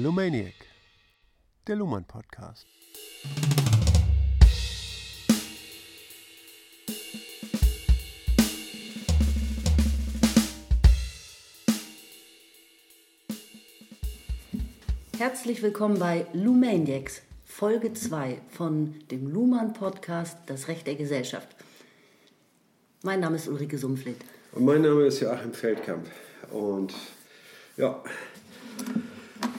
Lumaniac, der Luhmann Podcast. Herzlich willkommen bei Lumaniacs, Folge 2 von dem Luhmann Podcast Das Recht der Gesellschaft. Mein Name ist Ulrike Sumpflitt. Und mein Name ist Joachim Feldkamp. Und ja,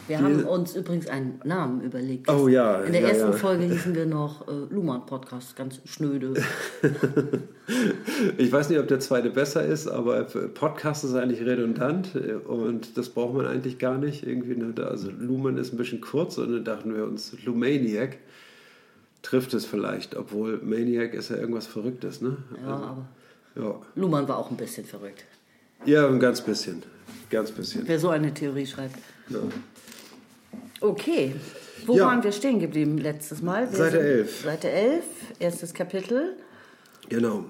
Wir haben uns übrigens einen Namen überlegt. Oh ja, In der ja, ersten ja. Folge hießen wir noch äh, Luhmann Podcast, ganz schnöde. ich weiß nicht, ob der zweite besser ist, aber Podcast ist eigentlich redundant äh, und das braucht man eigentlich gar nicht. Irgendwie, ne, also Lumen ist ein bisschen kurz und dann dachten wir uns, Lumaniac trifft es vielleicht, obwohl Maniac ist ja irgendwas Verrücktes, ne? Ja, aber Ja, Luhmann war auch ein bisschen verrückt. ja ein ganz bisschen. Ganz bisschen. Wer so eine Theorie schreibt. Ja. Okay, wo Ja. waren wir stehen geblieben letztes Mal? Wir Seite sind- 11. Seite 11, erstes Kapitel. Genau.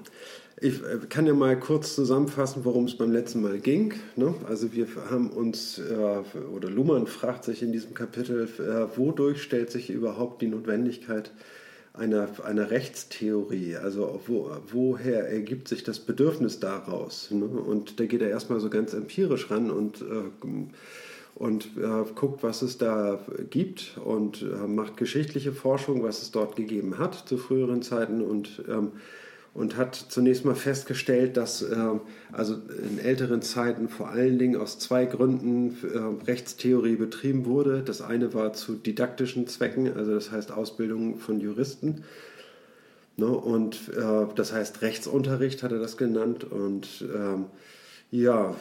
Ich äh, kann ja mal kurz zusammenfassen, worum es beim letzten Mal ging. Ne? Also wir haben uns, äh, oder Luhmann fragt sich in diesem Kapitel, äh, wodurch stellt sich überhaupt die Notwendigkeit einer, einer Rechtstheorie? Also wo, woher ergibt sich das Bedürfnis daraus? Ne? Und da geht er erstmal so ganz empirisch ran und äh, und äh, guckt, was es da gibt und äh, macht geschichtliche Forschung, was es dort gegeben hat zu früheren Zeiten und, ähm, und hat zunächst mal festgestellt, dass ähm, also in älteren Zeiten vor allen Dingen aus zwei Gründen äh, Rechtstheorie betrieben wurde. Das eine war zu didaktischen Zwecken, also das heißt Ausbildung von Juristen. Ne? Und äh, das heißt Rechtsunterricht hat er das genannt. Und ähm, ja,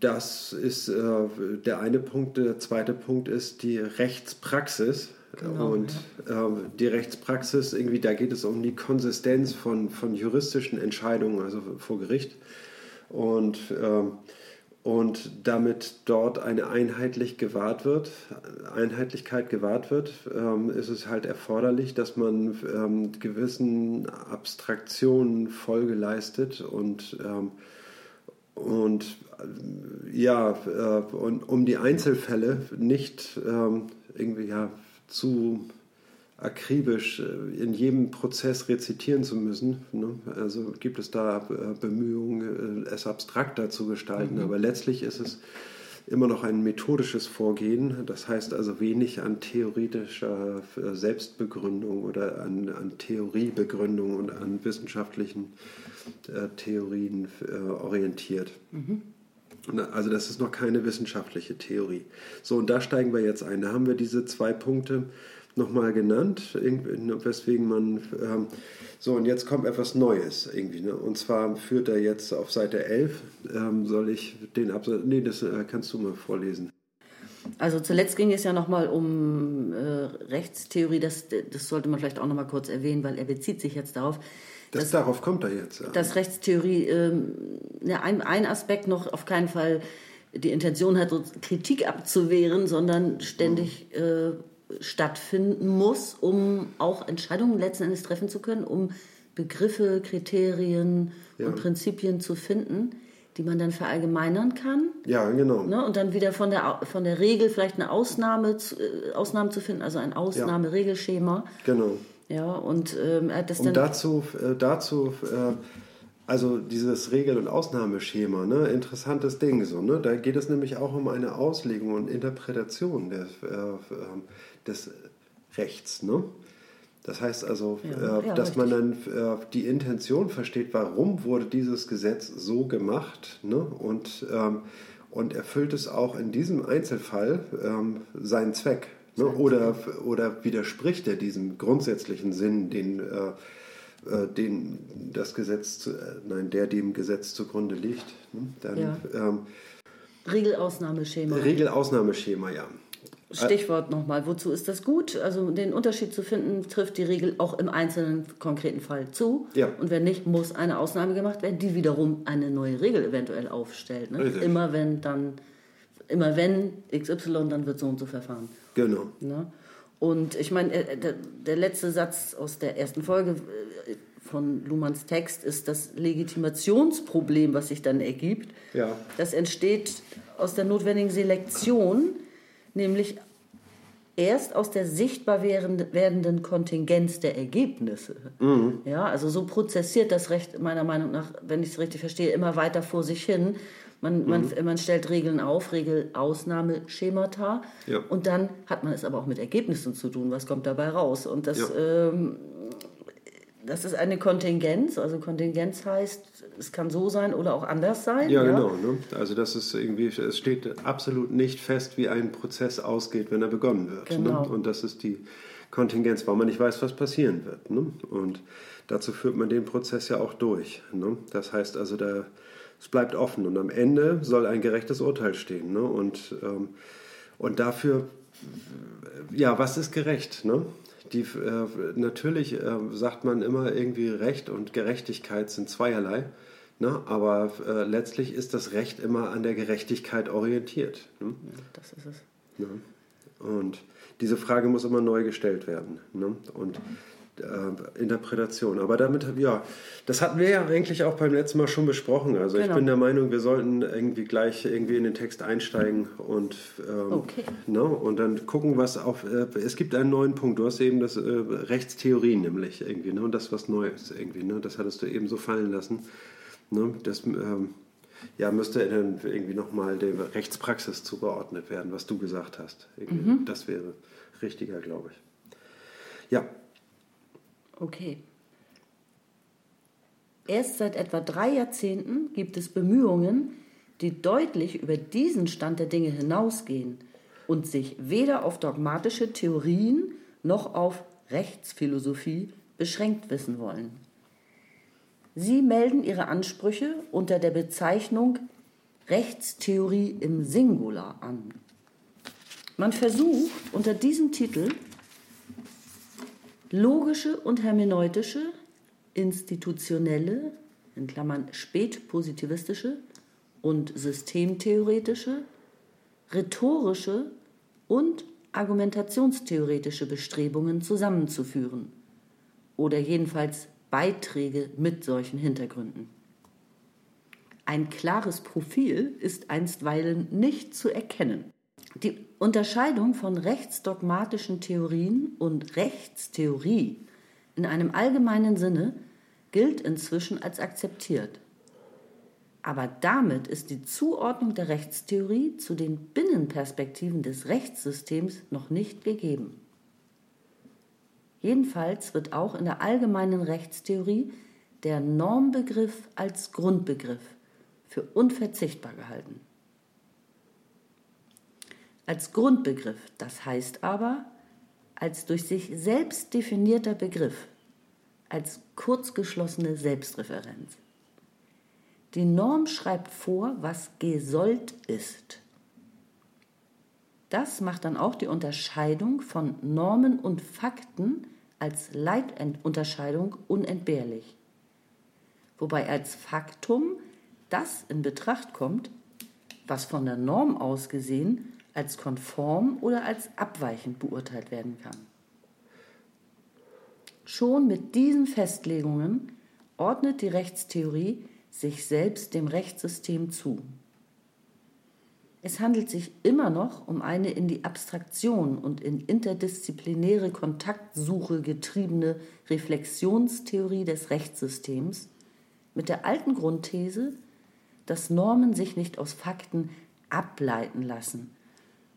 das ist äh, der eine Punkt. Der zweite Punkt ist die Rechtspraxis. Genau, und ähm, die Rechtspraxis, irgendwie, da geht es um die Konsistenz von, von juristischen Entscheidungen, also vor Gericht. Und, ähm, und damit dort eine Einheitlich gewahrt wird, Einheitlichkeit gewahrt wird, ähm, ist es halt erforderlich, dass man ähm, gewissen Abstraktionen Folge leistet und ähm, und ja, äh, und um die Einzelfälle nicht ähm, irgendwie ja zu akribisch äh, in jedem Prozess rezitieren zu müssen. Ne? Also gibt es da äh, Bemühungen, es abstrakter zu gestalten, aber letztlich ist es immer noch ein methodisches Vorgehen. Das heißt also wenig an theoretischer äh, Selbstbegründung oder an, an Theoriebegründung und an wissenschaftlichen äh, Theorien äh, orientiert. Na, Also das ist noch keine wissenschaftliche Theorie. So, und da steigen wir jetzt ein. Da haben wir diese zwei Punkte nochmal genannt, weswegen man... Ähm, so, und jetzt kommt etwas Neues irgendwie. Ne? Und zwar führt er jetzt auf Seite 11, ähm, soll ich den Absatz... Nee, das äh, kannst du mal vorlesen. Also zuletzt ging es ja nochmal um äh, Rechtstheorie, das, das sollte man vielleicht auch nochmal kurz erwähnen, weil er bezieht sich jetzt darauf, Das, darauf kommt er jetzt. Ja. dass Rechtstheorie ähm, ja, ein, ein Aspekt noch auf keinen Fall die Intention hat, Kritik abzuwehren, sondern ständig äh, stattfinden muss, um auch Entscheidungen letzten Endes treffen zu können, um Begriffe, Kriterien Ja. und Prinzipien zu finden, die man dann verallgemeinern kann. ja, genau. Ne? Und dann wieder von der, von der Regel vielleicht eine Ausnahme zu, äh, Ausnahmen zu finden, also ein Ausnahmeregelschema. Genau. Ja, und ähm, das Und dann. dazu, äh, dazu äh, also dieses Regel- und Ausnahmeschema, ne, interessantes Ding so, ne? Da geht es nämlich auch um eine Auslegung und Interpretation des, äh, ähm, des Rechts, ne? Das heißt also, Ja, äh, ja, dass man dann äh, die Intention versteht, warum wurde dieses Gesetz so gemacht, ne? Und, ähm, und erfüllt es auch in diesem Einzelfall ähm, seinen Zweck. Ne? Oder, oder widerspricht er diesem grundsätzlichen Sinn, den, äh, äh, den das Gesetz, zu, äh, nein, der dem Gesetz zugrunde liegt. Ne? Dann, Ja. ähm, Regelausnahmeschema. Regelausnahmeschema, ja. Stichwort nochmal, wozu ist das gut? Also den Unterschied zu finden, trifft die Regel auch im einzelnen konkreten Fall zu. Ja. Und wenn nicht, muss eine Ausnahme gemacht werden, die wiederum eine neue Regel eventuell aufstellt. Ne? Immer wenn dann, immer wenn XY, dann wird so und so verfahren. Genau. Ne? Und ich meine, äh, der, der letzte Satz aus der ersten Folge äh, von Luhmanns Text ist das Legitimationsproblem, was sich dann ergibt. Ja. Das entsteht aus der notwendigen Selektion nämlich erst aus der sichtbar werdenden Kontingenz der Ergebnisse. Mhm. Ja, also so prozessiert das Recht meiner Meinung nach, wenn ich es richtig verstehe, immer weiter vor sich hin. Man, mhm. man, man stellt Regeln auf, Regelausnahme, Schemata ja. und dann hat man es aber auch mit Ergebnissen zu tun. Was kommt dabei raus? Und das ja. ähm, das ist eine Kontingenz. Also Kontingenz heißt, es kann so sein oder auch anders sein. Ja, ja? genau. Ne? Also das ist irgendwie, es steht absolut nicht fest, wie ein Prozess ausgeht, wenn er begonnen wird. Ne? Genau. Ne? Und das ist die Kontingenz, weil man nicht weiß, was passieren wird. Ne? Und dazu führt man den Prozess ja auch durch. Ne? Das heißt also, da, es bleibt offen und am Ende soll ein gerechtes Urteil stehen. Ne? Und, ähm, und dafür, ja, was ist gerecht? Ne? die, äh, natürlich äh, sagt man immer irgendwie Recht und Gerechtigkeit sind zweierlei. Ne? Aber äh, letztlich ist das Recht immer an der Gerechtigkeit orientiert. Ne? Das ist es. Ja. Und diese Frage muss immer neu gestellt werden. Ne? Und äh, Interpretation. Aber damit, ja, das hatten wir ja eigentlich auch beim letzten Mal schon besprochen. Also genau. ich bin der Meinung, wir sollten irgendwie gleich irgendwie in den Text einsteigen und, ähm, okay. ne, und dann gucken, was auf. Äh, es gibt einen neuen Punkt. Du hast eben das äh, Rechtstheorie nämlich irgendwie, ne, und das was Neues irgendwie. Ne, das hattest du eben so fallen lassen. Ne, das ähm, ja, müsste dann irgendwie nochmal der Rechtspraxis zugeordnet werden, was du gesagt hast. Mhm. Das wäre richtiger, glaube ich. Ja, Okay. Erst seit etwa drei Jahrzehnten gibt es Bemühungen, die deutlich über diesen Stand der Dinge hinausgehen und sich weder auf dogmatische Theorien noch auf Rechtsphilosophie beschränkt wissen wollen. Sie melden ihre Ansprüche unter der Bezeichnung Rechtstheorie im Singular an. Man versucht unter diesem Titel logische und hermeneutische, institutionelle, in Klammern spätpositivistische und systemtheoretische, rhetorische und argumentationstheoretische Bestrebungen zusammenzuführen oder jedenfalls Beiträge mit solchen Hintergründen. Ein klares Profil ist einstweilen nicht zu erkennen. Die Unterscheidung von rechtsdogmatischen Theorien und Rechtstheorie in einem allgemeinen Sinne gilt inzwischen als akzeptiert. Aber damit ist die Zuordnung der Rechtstheorie zu den Binnenperspektiven des Rechtssystems noch nicht gegeben. Jedenfalls wird auch in der allgemeinen Rechtstheorie der Normbegriff als Grundbegriff für unverzichtbar gehalten als Grundbegriff, das heißt aber als durch sich selbst definierter Begriff, als kurzgeschlossene Selbstreferenz. Die Norm schreibt vor, was gesollt ist. Das macht dann auch die Unterscheidung von Normen und Fakten als Leitunterscheidung unentbehrlich. Wobei als Faktum das in Betracht kommt, was von der Norm aus gesehen als konform oder als abweichend beurteilt werden kann. Schon mit diesen Festlegungen ordnet die Rechtstheorie sich selbst dem Rechtssystem zu. Es handelt sich immer noch um eine in die Abstraktion und in interdisziplinäre Kontaktsuche getriebene Reflexionstheorie des Rechtssystems mit der alten Grundthese, dass Normen sich nicht aus Fakten ableiten lassen,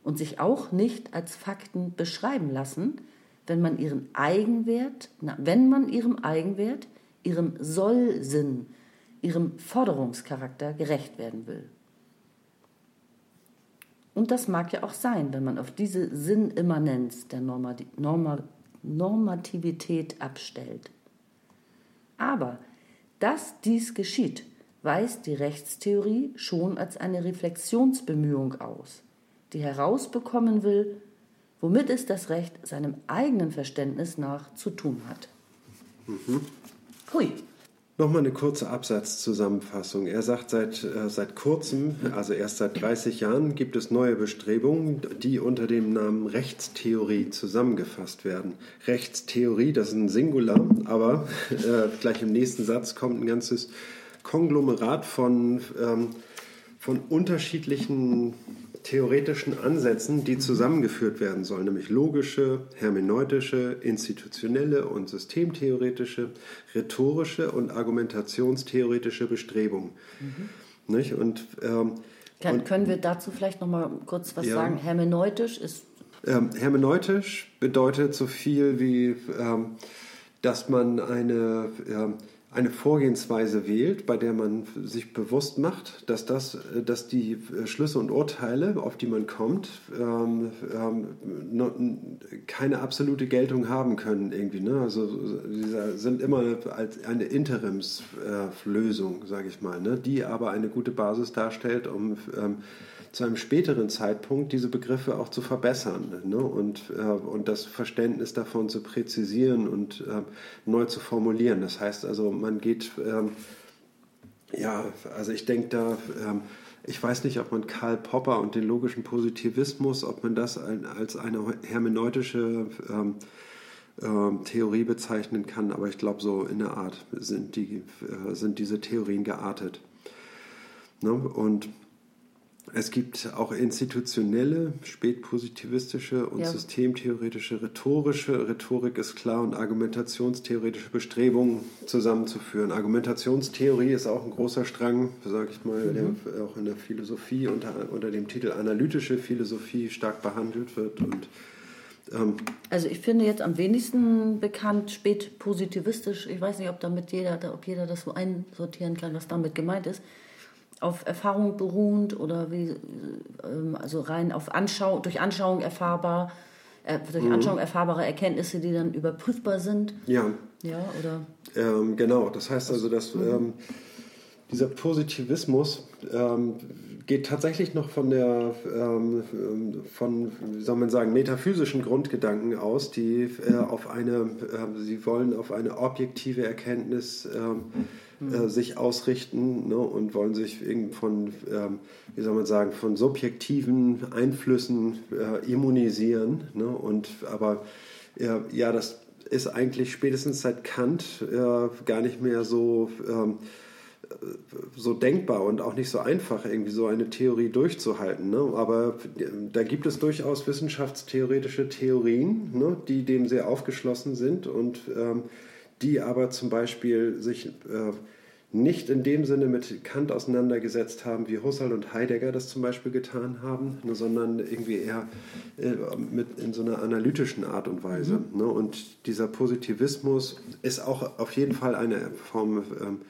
und sich auch nicht als Fakten beschreiben lassen, wenn man ihren Eigenwert, na, wenn man ihrem Eigenwert, ihrem Sollsinn, ihrem Forderungscharakter gerecht werden will. Und das mag ja auch sein, wenn man auf diese Sinnimmanenz der Normativität abstellt. Aber dass dies geschieht, weist die Rechtstheorie schon als eine Reflexionsbemühung aus die herausbekommen will, womit es das Recht seinem eigenen Verständnis nach zu tun hat. Mhm. Hui. Nochmal eine kurze Absatzzusammenfassung. Er sagt, seit, äh, seit kurzem, also erst seit 30 Jahren, gibt es neue Bestrebungen, die unter dem Namen Rechtstheorie zusammengefasst werden. Rechtstheorie, das ist ein Singular, aber äh, gleich im nächsten Satz kommt ein ganzes Konglomerat von, ähm, von unterschiedlichen theoretischen Ansätzen, die zusammengeführt werden sollen, nämlich logische, hermeneutische, institutionelle und systemtheoretische, rhetorische und argumentationstheoretische Bestrebungen. Mhm. Nicht? Und, ähm, Kann, und, können wir dazu vielleicht noch mal kurz was ja. sagen? Hermeneutisch ist. Ähm, hermeneutisch bedeutet so viel wie, ähm, dass man eine ähm, eine Vorgehensweise wählt, bei der man sich bewusst macht, dass, das, dass die äh, Schlüsse und Urteile, auf die man kommt, ähm, ähm, keine absolute Geltung haben können irgendwie. Ne? Also sie sind immer als eine Interimslösung, äh, sage ich mal, ne? die aber eine gute Basis darstellt, um ähm, zu einem späteren Zeitpunkt diese Begriffe auch zu verbessern ne? und, äh, und das Verständnis davon zu präzisieren und äh, neu zu formulieren. Das heißt also, man geht, ähm, ja, also ich denke da, ähm, ich weiß nicht, ob man Karl Popper und den logischen Positivismus, ob man das als eine hermeneutische ähm, ähm, Theorie bezeichnen kann, aber ich glaube, so in der Art sind, die, äh, sind diese Theorien geartet. Ne? Und es gibt auch institutionelle, spätpositivistische und ja. systemtheoretische, rhetorische. Rhetorik ist klar und argumentationstheoretische Bestrebungen zusammenzuführen. Argumentationstheorie ist auch ein großer Strang, sage ich mal, mhm. der auch in der Philosophie unter, unter dem Titel analytische Philosophie stark behandelt wird. Und, ähm, also ich finde jetzt am wenigsten bekannt spätpositivistisch. Ich weiß nicht, ob damit jeder, ob jeder das so einsortieren kann, was damit gemeint ist auf Erfahrung beruhend oder wie, ähm, also rein auf Anschau durch Anschauung erfahrbar, äh, durch mhm. Anschauung erfahrbare Erkenntnisse, die dann überprüfbar sind. Ja. Ja, oder? Ähm, genau, das heißt also, dass mhm. ähm, dieser Positivismus ähm, geht tatsächlich noch von der ähm, von wie soll man sagen metaphysischen Grundgedanken aus, die äh, auf eine äh, sie wollen auf eine objektive Erkenntnis ähm, äh, sich ausrichten ne, und wollen sich von, ähm, wie soll man sagen, von subjektiven Einflüssen äh, immunisieren. Ne, und, aber äh, ja, das ist eigentlich spätestens seit Kant äh, gar nicht mehr so, ähm, so denkbar und auch nicht so einfach, irgendwie so eine Theorie durchzuhalten. Ne? Aber äh, da gibt es durchaus wissenschaftstheoretische Theorien, ne, die dem sehr aufgeschlossen sind und ähm, die aber zum Beispiel sich äh, nicht in dem Sinne mit Kant auseinandergesetzt haben, wie Husserl und Heidegger das zum Beispiel getan haben, ne, sondern irgendwie eher äh, mit, in so einer analytischen Art und Weise. Mhm. Ne? Und dieser Positivismus ist auch auf jeden Fall eine Form ähm,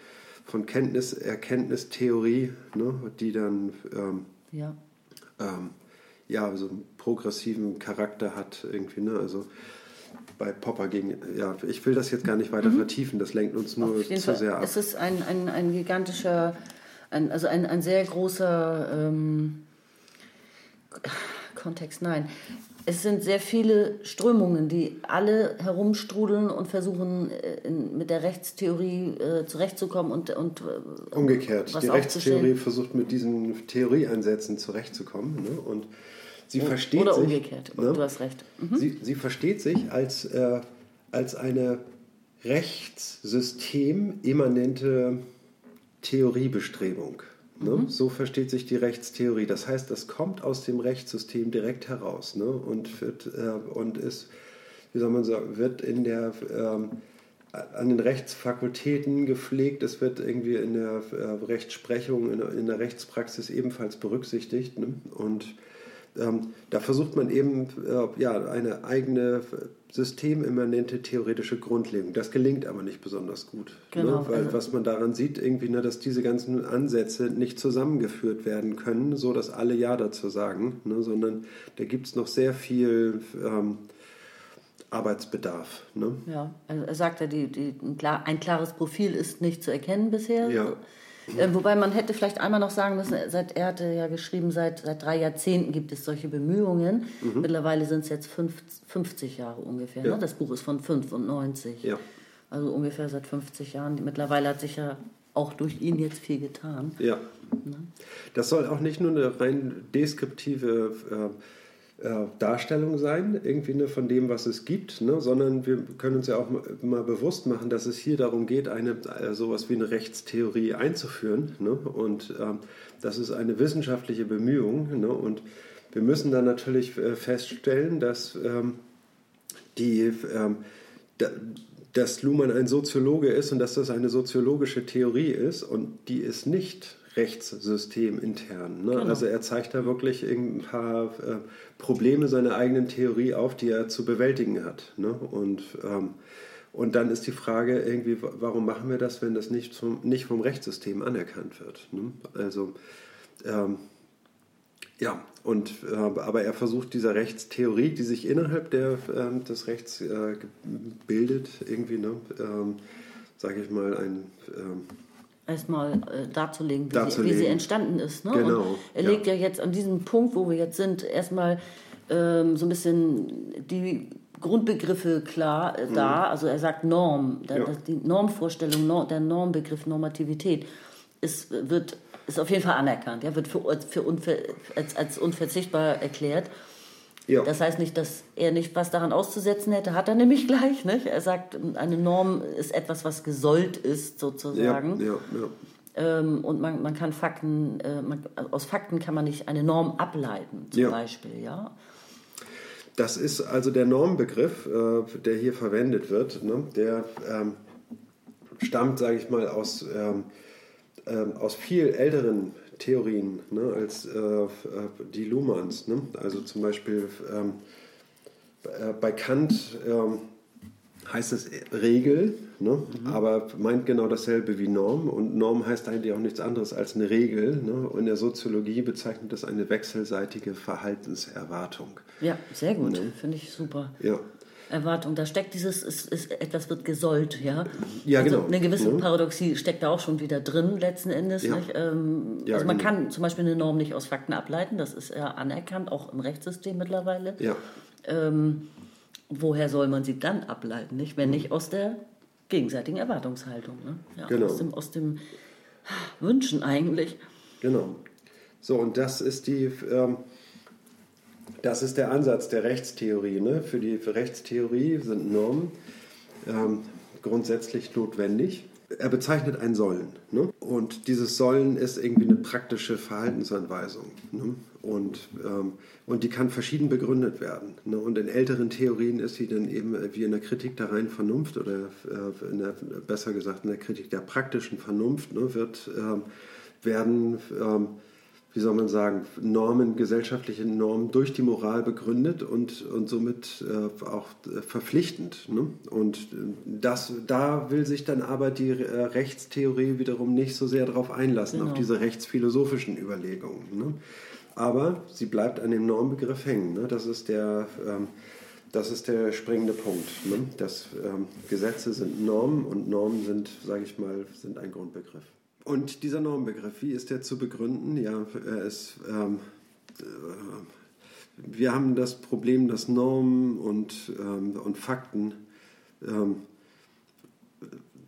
von Kenntnis, Erkenntnistheorie, ne? die dann ähm, ja. Ähm, ja, so einen progressiven Charakter hat irgendwie. Ne? Also bei Popper gegen. Ja, ich will das jetzt gar nicht weiter mhm. vertiefen, das lenkt uns nur zu Fall. sehr ab. Es ist ein, ein, ein gigantischer, ein, also ein, ein sehr großer ähm, Kontext, nein. Es sind sehr viele Strömungen, die alle herumstrudeln und versuchen, äh, in, mit der Rechtstheorie äh, zurechtzukommen und. und äh, Umgekehrt. Die Rechtstheorie versucht mit diesen Theorieeinsätzen zurechtzukommen. Ne? Und Sie oh, versteht Oder sich, umgekehrt, ne? du hast recht. Mhm. Sie, sie versteht sich als, äh, als eine rechtssystemimmanente Theoriebestrebung. Ne? Mhm. So versteht sich die Rechtstheorie. Das heißt, das kommt aus dem Rechtssystem direkt heraus ne? und, wird, äh, und ist, wie soll man sagen, wird in der, ähm, an den Rechtsfakultäten gepflegt. Es wird irgendwie in der äh, Rechtsprechung, in, in, der Rechtspraxis ebenfalls berücksichtigt. Ne? Und ähm, da versucht man eben äh, ja, eine eigene systemimmanente theoretische Grundlegung. Das gelingt aber nicht besonders gut. Ne? Genau. Ne? Weil also was man daran sieht, irgendwie, ne, dass diese ganzen Ansätze nicht zusammengeführt werden können, so dass alle Ja dazu sagen, ne? sondern da gibt es noch sehr viel ähm, Arbeitsbedarf. Ne? Ja, also er sagt ja, die, die, ein, klar, ein klares Profil ist nicht zu erkennen bisher. Ja. Äh, wobei man hätte vielleicht einmal noch sagen müssen, seit, er hatte ja geschrieben, seit, seit drei Jahrzehnten gibt es solche Bemühungen. Mhm. Mittlerweile sind es jetzt fünf, 50 Jahre ungefähr. Ne? Ja. Ne? Das Buch ist von 95. Ja. Also ungefähr seit 50 Jahren. Mittlerweile hat sich ja auch durch ihn jetzt viel getan. Ja. Ne? Das soll auch nicht nur eine rein deskriptive äh, äh, Darstellung sein, irgendwie ne, von dem, was es gibt, ne, sondern wir können uns ja auch mal bewusst machen, dass es hier darum geht, eine äh, sowas wie eine Rechtstheorie einzuführen. Ne, und ähm, das ist eine wissenschaftliche Bemühung. Ne, und wir müssen dann natürlich äh, feststellen, dass ähm, die ähm, da, dass Luhmann ein Soziologe ist und dass das eine soziologische Theorie ist und die ist nicht Rechtssystem intern. Ne? Genau. Also er zeigt da wirklich ein paar äh, Probleme seiner eigenen Theorie auf, die er zu bewältigen hat. Ne? Und, ähm, und dann ist die Frage irgendwie, warum machen wir das, wenn das nicht, zum, nicht vom Rechtssystem anerkannt wird? Ne? Also ähm, ja, und, äh, aber er versucht dieser Rechtstheorie, die sich innerhalb der, äh, des Rechts äh, bildet, irgendwie, ne, ähm, sage ich mal, ein ähm, erstmal äh, darzulegen, wie, darzulegen. Sie, wie, Sie, entstanden ist. Ne? Genau. Und er ja. legt ja jetzt an diesem Punkt, wo wir jetzt sind, erstmal ähm, so ein bisschen die Grundbegriffe klar äh, mhm. da. Also er sagt Norm, da, ja. die Normvorstellung, Norm, der Normbegriff Normativität ist, wird, ist auf jeden Fall anerkannt, ja, wird für, für unver, als, als unverzichtbar erklärt. Ja. Das heißt nicht, dass er nicht was daran auszusetzen hätte, hat er nämlich gleich. Nicht? Er sagt, eine Norm ist etwas, was gesollt ist, sozusagen. Ja, ja. Ähm, und man, man kann Fakten, äh, man, aus Fakten kann man nicht eine Norm ableiten, zum. Beispiel. Ja? Das ist also der Normbegriff, äh, der hier verwendet wird, ne? der ähm, stammt, sage ich mal, aus, ähm, ähm, aus viel älteren Theorien ne, als äh, äh, die Luhmanns. Ne? Also zum Beispiel ähm, äh, bei Kant ähm, heißt es Regel, ne? Mhm. aber meint genau dasselbe wie Norm. Und Norm heißt eigentlich auch nichts anderes als eine Regel. Ne? Und in der Soziologie bezeichnet das eine wechselseitige Verhaltenserwartung. Ja, sehr gut, ne? finde ich super. Ja. Erwartung. Da steckt dieses, ist, ist, etwas wird gesollt, ja. Ja, also genau. Eine gewisse mhm. Paradoxie steckt da auch schon wieder drin, letzten Endes. Ja. Ähm, ja, also man genau. kann zum Beispiel eine Norm nicht aus Fakten ableiten, das ist ja anerkannt, auch im Rechtssystem mittlerweile. Ja. Ähm, woher soll man sie dann ableiten, nicht? Wenn nicht aus der gegenseitigen Erwartungshaltung. Ne? Ja, genau. Aus dem, aus dem Wünschen eigentlich. Genau. So, und das ist die. Ähm, das ist der Ansatz der Rechtstheorie. Ne? Für die für Rechtstheorie sind Normen ähm, grundsätzlich notwendig. Er bezeichnet ein Sollen. Ne? Und dieses Sollen ist irgendwie eine praktische Verhaltensanweisung. Ne? Und, ähm, und die kann verschieden begründet werden. Ne? Und in älteren Theorien ist sie dann eben wie in der Kritik der reinen Vernunft oder äh, der, besser gesagt in der Kritik der praktischen Vernunft ne? wird, äh, werden ähm, wie soll man sagen, Normen, gesellschaftliche Normen durch die Moral begründet und, und somit äh, auch äh, verpflichtend. Ne? Und äh, das, da will sich dann aber die äh, Rechtstheorie wiederum nicht so sehr darauf einlassen, genau. auf diese rechtsphilosophischen Überlegungen. Ne? Aber sie bleibt an dem Normbegriff hängen. Ne? Das, ist der, ähm, das ist der springende Punkt. Ne? Das, ähm, Gesetze sind Normen und Normen sind, sage ich mal, sind ein Grundbegriff. Und dieser Normbegriff, wie ist der zu begründen? Ja, ist, ähm, äh, wir haben das Problem, dass Normen und, ähm, und Fakten ähm,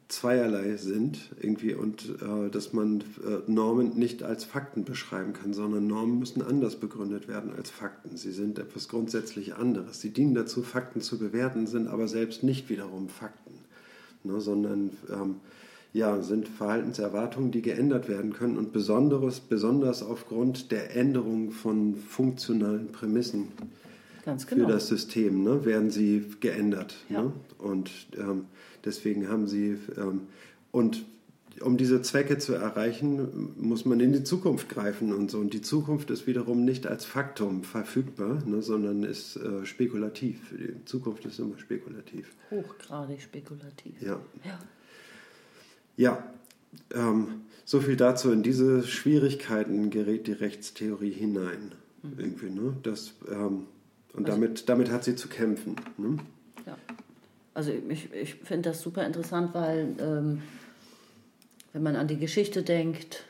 zweierlei sind irgendwie und äh, dass man äh, Normen nicht als Fakten beschreiben kann, sondern Normen müssen anders begründet werden als Fakten. Sie sind etwas grundsätzlich anderes. Sie dienen dazu, Fakten zu bewerten, sind aber selbst nicht wiederum Fakten, ne, sondern ähm, ja, sind Verhaltenserwartungen, die geändert werden können und besonderes, besonders aufgrund der Änderung von funktionalen Prämissen genau. für das System ne, werden sie geändert. Ja. Ne? Und ähm, deswegen haben sie, ähm, und um diese Zwecke zu erreichen, muss man in die Zukunft greifen und so. Und die Zukunft ist wiederum nicht als Faktum verfügbar, ne, sondern ist äh, spekulativ. Die Zukunft ist immer spekulativ. Hochgradig spekulativ. Ja. ja. Ja, ähm, so viel dazu. In diese Schwierigkeiten gerät die Rechtstheorie hinein. Mhm. Irgendwie, ne? das, ähm, und also, damit, damit hat sie zu kämpfen. Ne? Ja. Also ich, ich finde das super interessant, weil ähm, wenn man an die Geschichte denkt,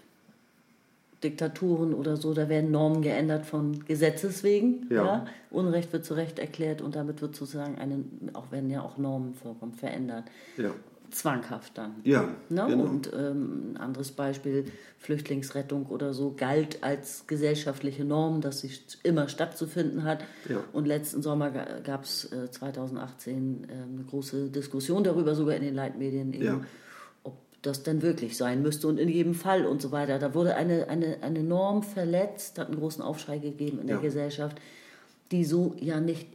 Diktaturen oder so, da werden Normen geändert von Gesetzes wegen. Ja. ja. Unrecht wird zu Recht erklärt und damit wird sozusagen eine, auch wenn ja auch Normen vorkommen, verändert. Ja zwanghaft dann. Ja, Ne? genau. Und ähm, ein anderes Beispiel, Flüchtlingsrettung oder so, galt als gesellschaftliche Norm, dass sie immer stattzufinden hat. Ja. Und letzten Sommer gab es äh, 2018 äh, eine große Diskussion darüber, sogar in den Leitmedien, eben, Ja. ob das denn wirklich sein müsste und in jedem Fall und so weiter. Da wurde eine, eine, eine Norm verletzt, hat einen großen Aufschrei gegeben in der Ja. Gesellschaft, die so ja nicht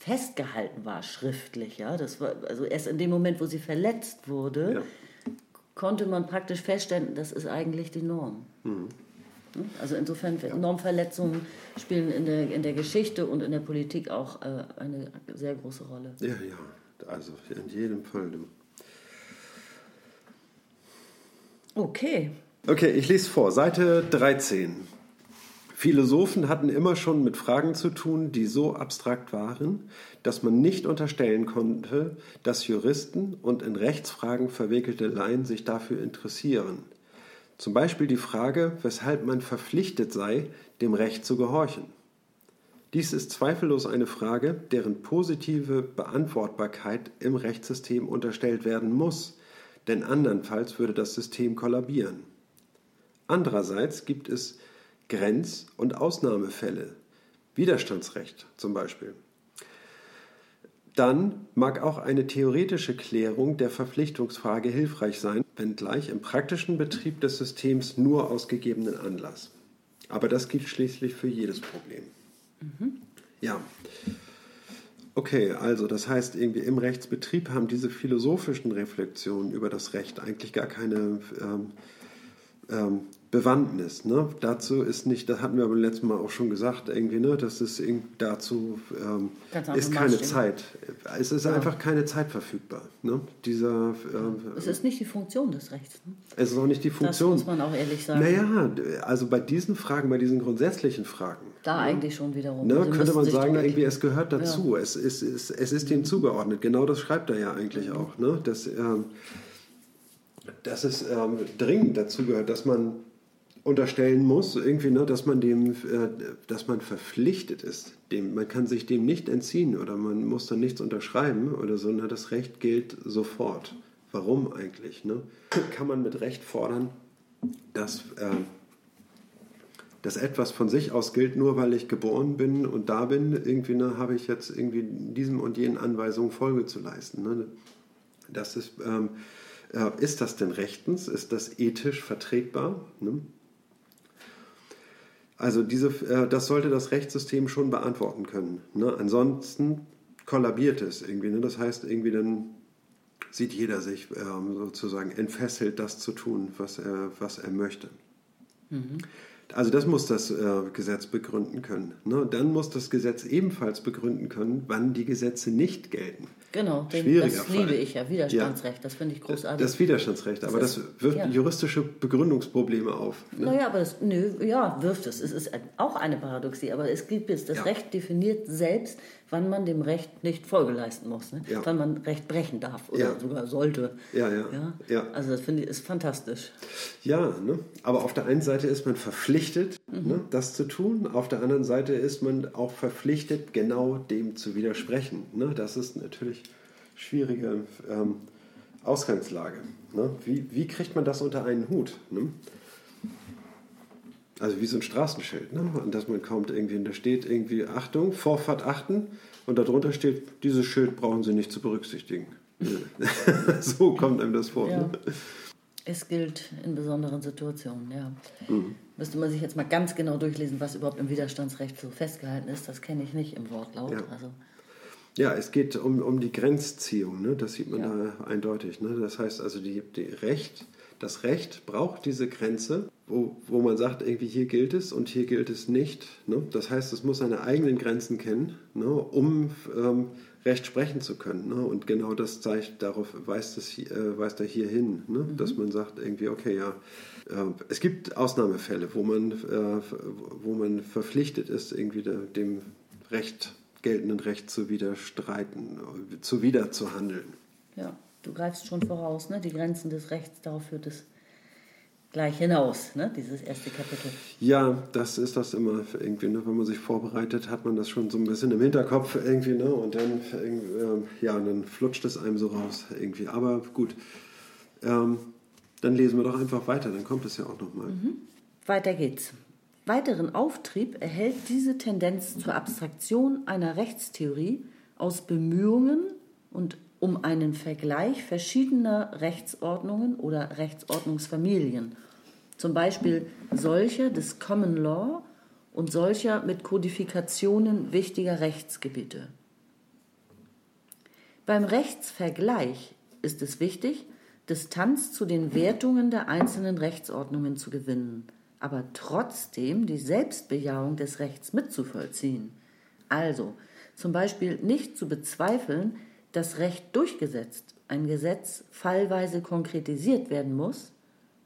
festgehalten war schriftlich. Ja? Das war, also erst in dem Moment, wo sie verletzt wurde, Ja. konnte man praktisch feststellen, das ist eigentlich die Norm. Mhm. Also insofern, Normverletzungen spielen in der, in der Geschichte und in der Politik auch äh, eine sehr große Rolle. Ja, ja, also in jedem Fall. Okay, Okay, ich lese vor, Seite 13. Philosophen hatten immer schon mit Fragen zu tun, die so abstrakt waren, dass man nicht unterstellen konnte, dass Juristen und in Rechtsfragen verwickelte Laien sich dafür interessieren. Zum Beispiel die Frage, weshalb man verpflichtet sei, dem Recht zu gehorchen. Dies ist zweifellos eine Frage, deren positive Beantwortbarkeit im Rechtssystem unterstellt werden muss, denn andernfalls würde das System kollabieren. Andererseits gibt es Grenz- und Ausnahmefälle, Widerstandsrecht zum Beispiel. Dann mag auch eine theoretische Klärung der Verpflichtungsfrage hilfreich sein, wenngleich im praktischen Betrieb des Systems nur aus gegebenen Anlass. Aber das gilt schließlich für jedes Problem. Ja. Okay, also das heißt, irgendwie im Rechtsbetrieb haben diese philosophischen Reflexionen über das Recht eigentlich gar keine ähm, ähm, Bewandtnis. Ne? Dazu ist nicht, das hatten wir beim letzten Mal auch schon gesagt, irgendwie, ne? das ist irgendwie dazu ähm, ist keine Maßstäbe. Zeit. Es ist einfach keine Zeit verfügbar. Ne? Dieser, ähm, es ist nicht die Funktion des Rechts. Ne? es ist auch nicht die Das Funktion. muss man auch ehrlich sagen. Naja, also bei diesen Fragen, bei diesen grundsätzlichen Fragen, Da eigentlich schon wiederum. Ne, Also könnte man sagen, irgendwie, es gehört dazu. Es, ist, es, es ist dem zugeordnet. Genau das schreibt er ja eigentlich auch. Ne? Dass, ähm, dass es ähm, dringend dazu gehört, dass man unterstellen muss, irgendwie, ne, dass man dem, äh, dass man verpflichtet ist. Dem, man kann sich dem nicht entziehen oder man muss dann nichts unterschreiben oder so. Ne? Das Recht gilt sofort. Warum eigentlich? Ne? Kann man mit Recht fordern, dass äh, dass etwas von sich aus gilt, nur weil ich geboren bin und da bin, irgendwie ne, habe ich jetzt irgendwie diesem und jenen Anweisungen Folge zu leisten. Ne? Das ist, ähm, äh, ist das denn rechtens? Ist das ethisch vertretbar? Ne? Also diese, äh, das sollte das Rechtssystem schon beantworten können. Ne? Ansonsten kollabiert es irgendwie. Ne? Das heißt, irgendwie dann sieht jeder sich ähm, sozusagen entfesselt, das zu tun, was er, was er möchte. Also das muss das äh, Gesetz begründen können. Ne? Dann muss das Gesetz ebenfalls begründen können, wann die Gesetze nicht gelten. Genau, Schwieriger das Fall. liebe ich ja, Widerstandsrecht, das finde ich großartig. Das Widerstandsrecht, aber das, ist- wirft ja. juristische Begründungsprobleme auf. Ne? Naja, aber das, nö, ja, wirft es. Es ist auch eine Paradoxie, aber es gibt es. Das Ja. Recht definiert selbst, wann man dem Recht nicht Folge leisten muss, ne? Ja. wann man Recht brechen darf oder Ja. sogar sollte. Ja, ja, Ja? ja. Also das finde ich ist fantastisch. Ja, ne? aber auf der einen Seite ist man verpflichtet, ne, das zu tun. Auf der anderen Seite ist man auch verpflichtet, genau dem zu widersprechen. Ne? Das ist natürlich schwierige ähm, Ausgangslage. Ne? Wie, wie kriegt man das unter einen Hut? Ne? Also wie so ein Straßenschild, ne? an das man kommt irgendwie. Und da steht irgendwie Achtung, Vorfahrt achten. Und darunter steht, dieses Schild brauchen Sie nicht zu berücksichtigen. so kommt einem das vor. Ja. Ne? Es gilt in besonderen Situationen, ja. Mhm. Müsste man sich jetzt mal ganz genau durchlesen, was überhaupt im Widerstandsrecht so festgehalten ist. Das kenne ich nicht im Wortlaut. Ja. Also, Ja, es geht um, um die Grenzziehung, ne? das sieht man Ja. da eindeutig. Ne? Das heißt also, die, die Recht, das Recht braucht diese Grenze, wo, wo man sagt, irgendwie hier gilt es und hier gilt es nicht. Ne? Das heißt, es muss seine eigenen Grenzen kennen, ne? um ähm, Recht sprechen zu können. Ne? Und genau das zeigt, darauf weist, es, äh, weist er hier hin, ne? dass man sagt, irgendwie, okay, ja, äh, es gibt Ausnahmefälle, wo man, äh, wo man verpflichtet ist, irgendwie de, dem Recht, geltenden Recht zu widerstreiten, äh, zu wieder zu handeln. ja, du greifst schon voraus, ne? die Grenzen des Rechts, darauf führt es gleich hinaus, ne? dieses erste Kapitel. Ja, das ist das immer irgendwie, ne? wenn man sich vorbereitet, hat man das schon so ein bisschen im Hinterkopf irgendwie, ne? und dann, äh, ja, dann flutscht es einem so raus irgendwie. Aber gut, ähm, dann lesen wir doch einfach weiter, dann kommt es ja auch nochmal. Mhm. Weiter geht's. Weiteren Auftrieb erhält diese Tendenz zur Abstraktion einer Rechtstheorie aus Bemühungen und um einen Vergleich verschiedener Rechtsordnungen oder Rechtsordnungsfamilien, zum Beispiel solcher des Common Law und solcher mit Kodifikationen wichtiger Rechtsgebiete. Beim Rechtsvergleich ist es wichtig, Distanz zu den Wertungen der einzelnen Rechtsordnungen zu gewinnen, aber trotzdem die Selbstbejahung des Rechts mitzuvollziehen. Also zum Beispiel nicht zu bezweifeln, das Recht durchgesetzt, ein Gesetz fallweise konkretisiert werden muss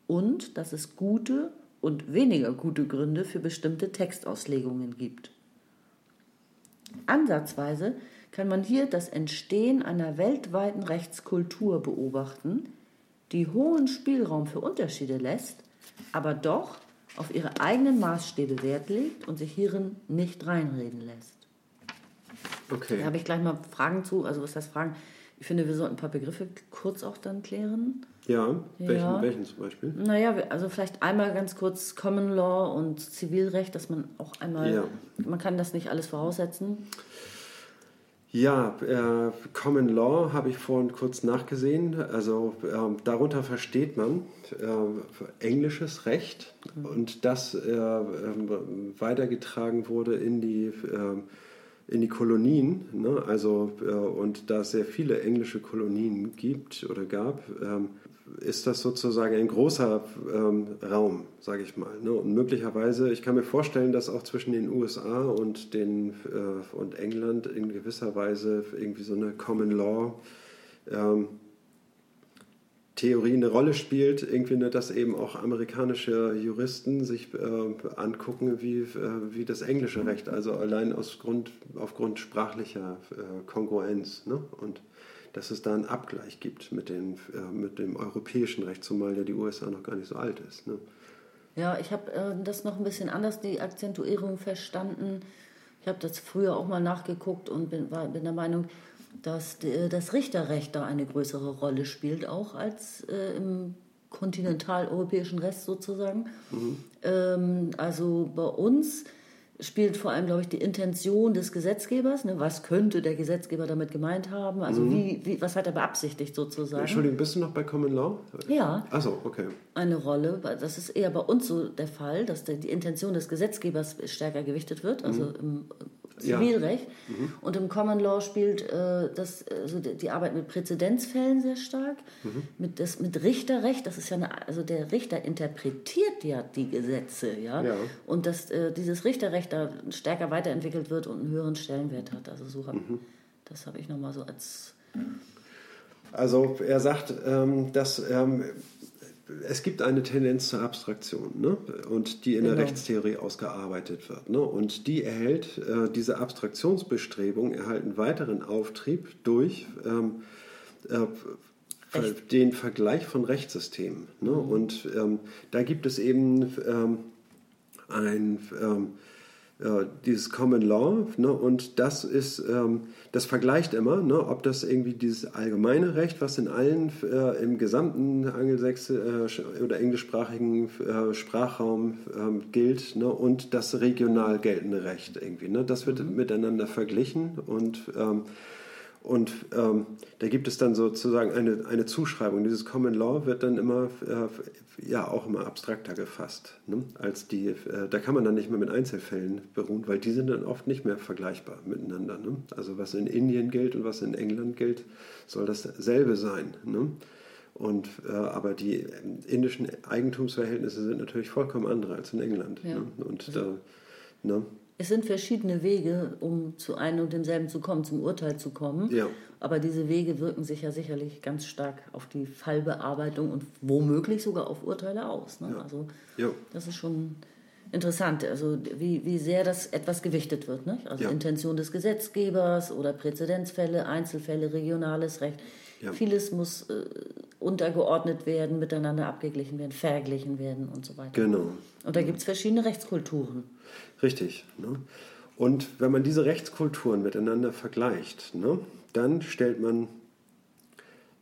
und dass es gute und weniger gute Gründe für bestimmte Textauslegungen gibt. Ansatzweise kann man hier das Entstehen einer weltweiten Rechtskultur beobachten, die hohen Spielraum für Unterschiede lässt, aber doch auf ihre eigenen Maßstäbe Wert legt und sich hierin nicht reinreden lässt. Okay. Da habe ich gleich mal Fragen zu. Also was heißt Fragen? Ich finde, wir sollten ein paar Begriffe kurz auch dann klären. Ja, welchen, ja. welchen zum Beispiel? Naja, also vielleicht einmal ganz kurz Common Law und Zivilrecht, dass man auch einmal, ja. man kann das nicht alles voraussetzen. Ja, äh, Common Law habe ich vorhin kurz nachgesehen. Also äh, darunter versteht man äh, englisches Recht mhm. und das äh, ähm, weitergetragen wurde in die ähm, in die Kolonien, ne? also äh, und da es sehr viele englische Kolonien gibt oder gab, ähm, ist das sozusagen ein großer ähm, Raum, sage ich mal. Ne? Und möglicherweise, ich kann mir vorstellen, dass auch zwischen den USA und, den, äh, und England in gewisser Weise irgendwie so eine Common Law ähm, Theorie eine Rolle spielt, irgendwie, ne, dass eben auch amerikanische Juristen sich äh, angucken, wie, äh, wie das englische Recht, also allein aus Grund, aufgrund sprachlicher äh, Kongruenz. Ne? Und dass es da einen Abgleich gibt mit, den, äh, mit dem europäischen Recht, zumal ja die USA noch gar nicht so alt ist. Ne? Ja, ich habe äh, das noch ein bisschen anders, die Akzentuierung verstanden. Ich habe das früher auch mal nachgeguckt und bin, war, bin der Meinung, dass das Richterrecht da eine größere Rolle spielt, auch als äh, im kontinentaleuropäischen Rest sozusagen. Mhm. Ähm, also bei uns spielt vor allem, glaube ich, die Intention des Gesetzgebers. Ne? Was könnte der Gesetzgeber damit gemeint haben? Also mhm. wie, wie, was hat er beabsichtigt sozusagen? Entschuldigung, bist du noch bei Common Law? Ja. Achso, okay. Eine Rolle. Das ist eher bei uns so der Fall, dass die Intention des Gesetzgebers stärker gewichtet wird. Also mhm. im Zivilrecht. Ja. Mhm. Und im Common Law spielt äh, das, also die Arbeit mit Präzedenzfällen sehr stark, mhm. mit, das, mit Richterrecht. Das ist ja eine, also der Richter interpretiert ja die Gesetze, ja. ja. Und dass äh, dieses Richterrecht da stärker weiterentwickelt wird und einen höheren Stellenwert hat. Also so hab, mhm. das habe ich nochmal so als. Also er sagt, ähm, dass ähm, es gibt eine Tendenz zur Abstraktion ne? und die in genau. der Rechtstheorie ausgearbeitet wird. Ne? Und die erhält, äh, diese Abstraktionsbestrebungen erhalten weiteren Auftrieb durch ähm, äh, den Vergleich von Rechtssystemen. Ne? Mhm. Und ähm, da gibt es eben ähm, ein ähm, äh, dieses Common Law ne, und das ist, ähm, das vergleicht immer, ne, ob das irgendwie dieses allgemeine Recht, was in allen, äh, im gesamten angelsächsischen äh, oder englischsprachigen äh, Sprachraum ähm, gilt ne, und das regional geltende Recht irgendwie. Ne, das wird mhm. miteinander verglichen und ähm, und ähm, da gibt es dann sozusagen eine, eine Zuschreibung. Dieses Common Law wird dann immer, äh, ja, auch immer abstrakter gefasst. Ne? Als die, äh, da kann man dann nicht mehr mit Einzelfällen beruhen, weil die sind dann oft nicht mehr vergleichbar miteinander. Ne? Also was in Indien gilt und was in England gilt, soll dasselbe sein. Ne? Und, äh, aber die indischen Eigentumsverhältnisse sind natürlich vollkommen andere als in England. Ja. Ne? Und also, da, ne? Es sind verschiedene Wege, um zu einem und demselben zu kommen, zum Urteil zu kommen. Ja. Aber diese Wege wirken sich ja sicherlich ganz stark auf die Fallbearbeitung und womöglich sogar auf Urteile aus. Ne? Ja. Also ja. das ist schon interessant, also wie, wie sehr das etwas gewichtet wird. Ne? Also Intention des Gesetzgebers oder Präzedenzfälle, Einzelfälle, regionales Recht. Vieles muss äh, untergeordnet werden, miteinander abgeglichen werden, verglichen werden und so weiter. Genau. Und da gibt es verschiedene Rechtskulturen. Richtig. Ne? Und wenn man diese Rechtskulturen miteinander vergleicht, ne, dann stellt man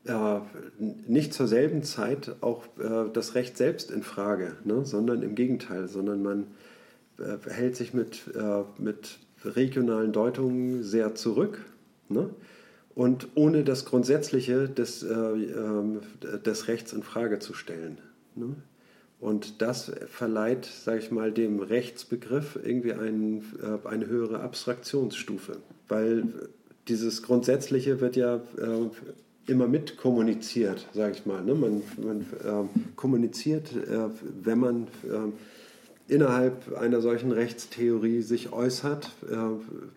äh, nicht zur selben Zeit auch äh, das Recht selbst in Frage, ne, sondern im Gegenteil, sondern man äh, hält sich mit, äh, mit regionalen Deutungen sehr zurück. Ne? Und ohne das Grundsätzliche des, äh, ähm, des Rechts in Frage zu stellen. Ne? Und das verleiht, sage ich mal, dem Rechtsbegriff irgendwie ein, äh, eine höhere Abstraktionsstufe. Weil dieses Grundsätzliche wird ja äh, immer mit kommuniziert, sage ich mal. Ne? Man, man äh, kommuniziert, äh, wenn man äh, innerhalb einer solchen Rechtstheorie sich äußert, äh,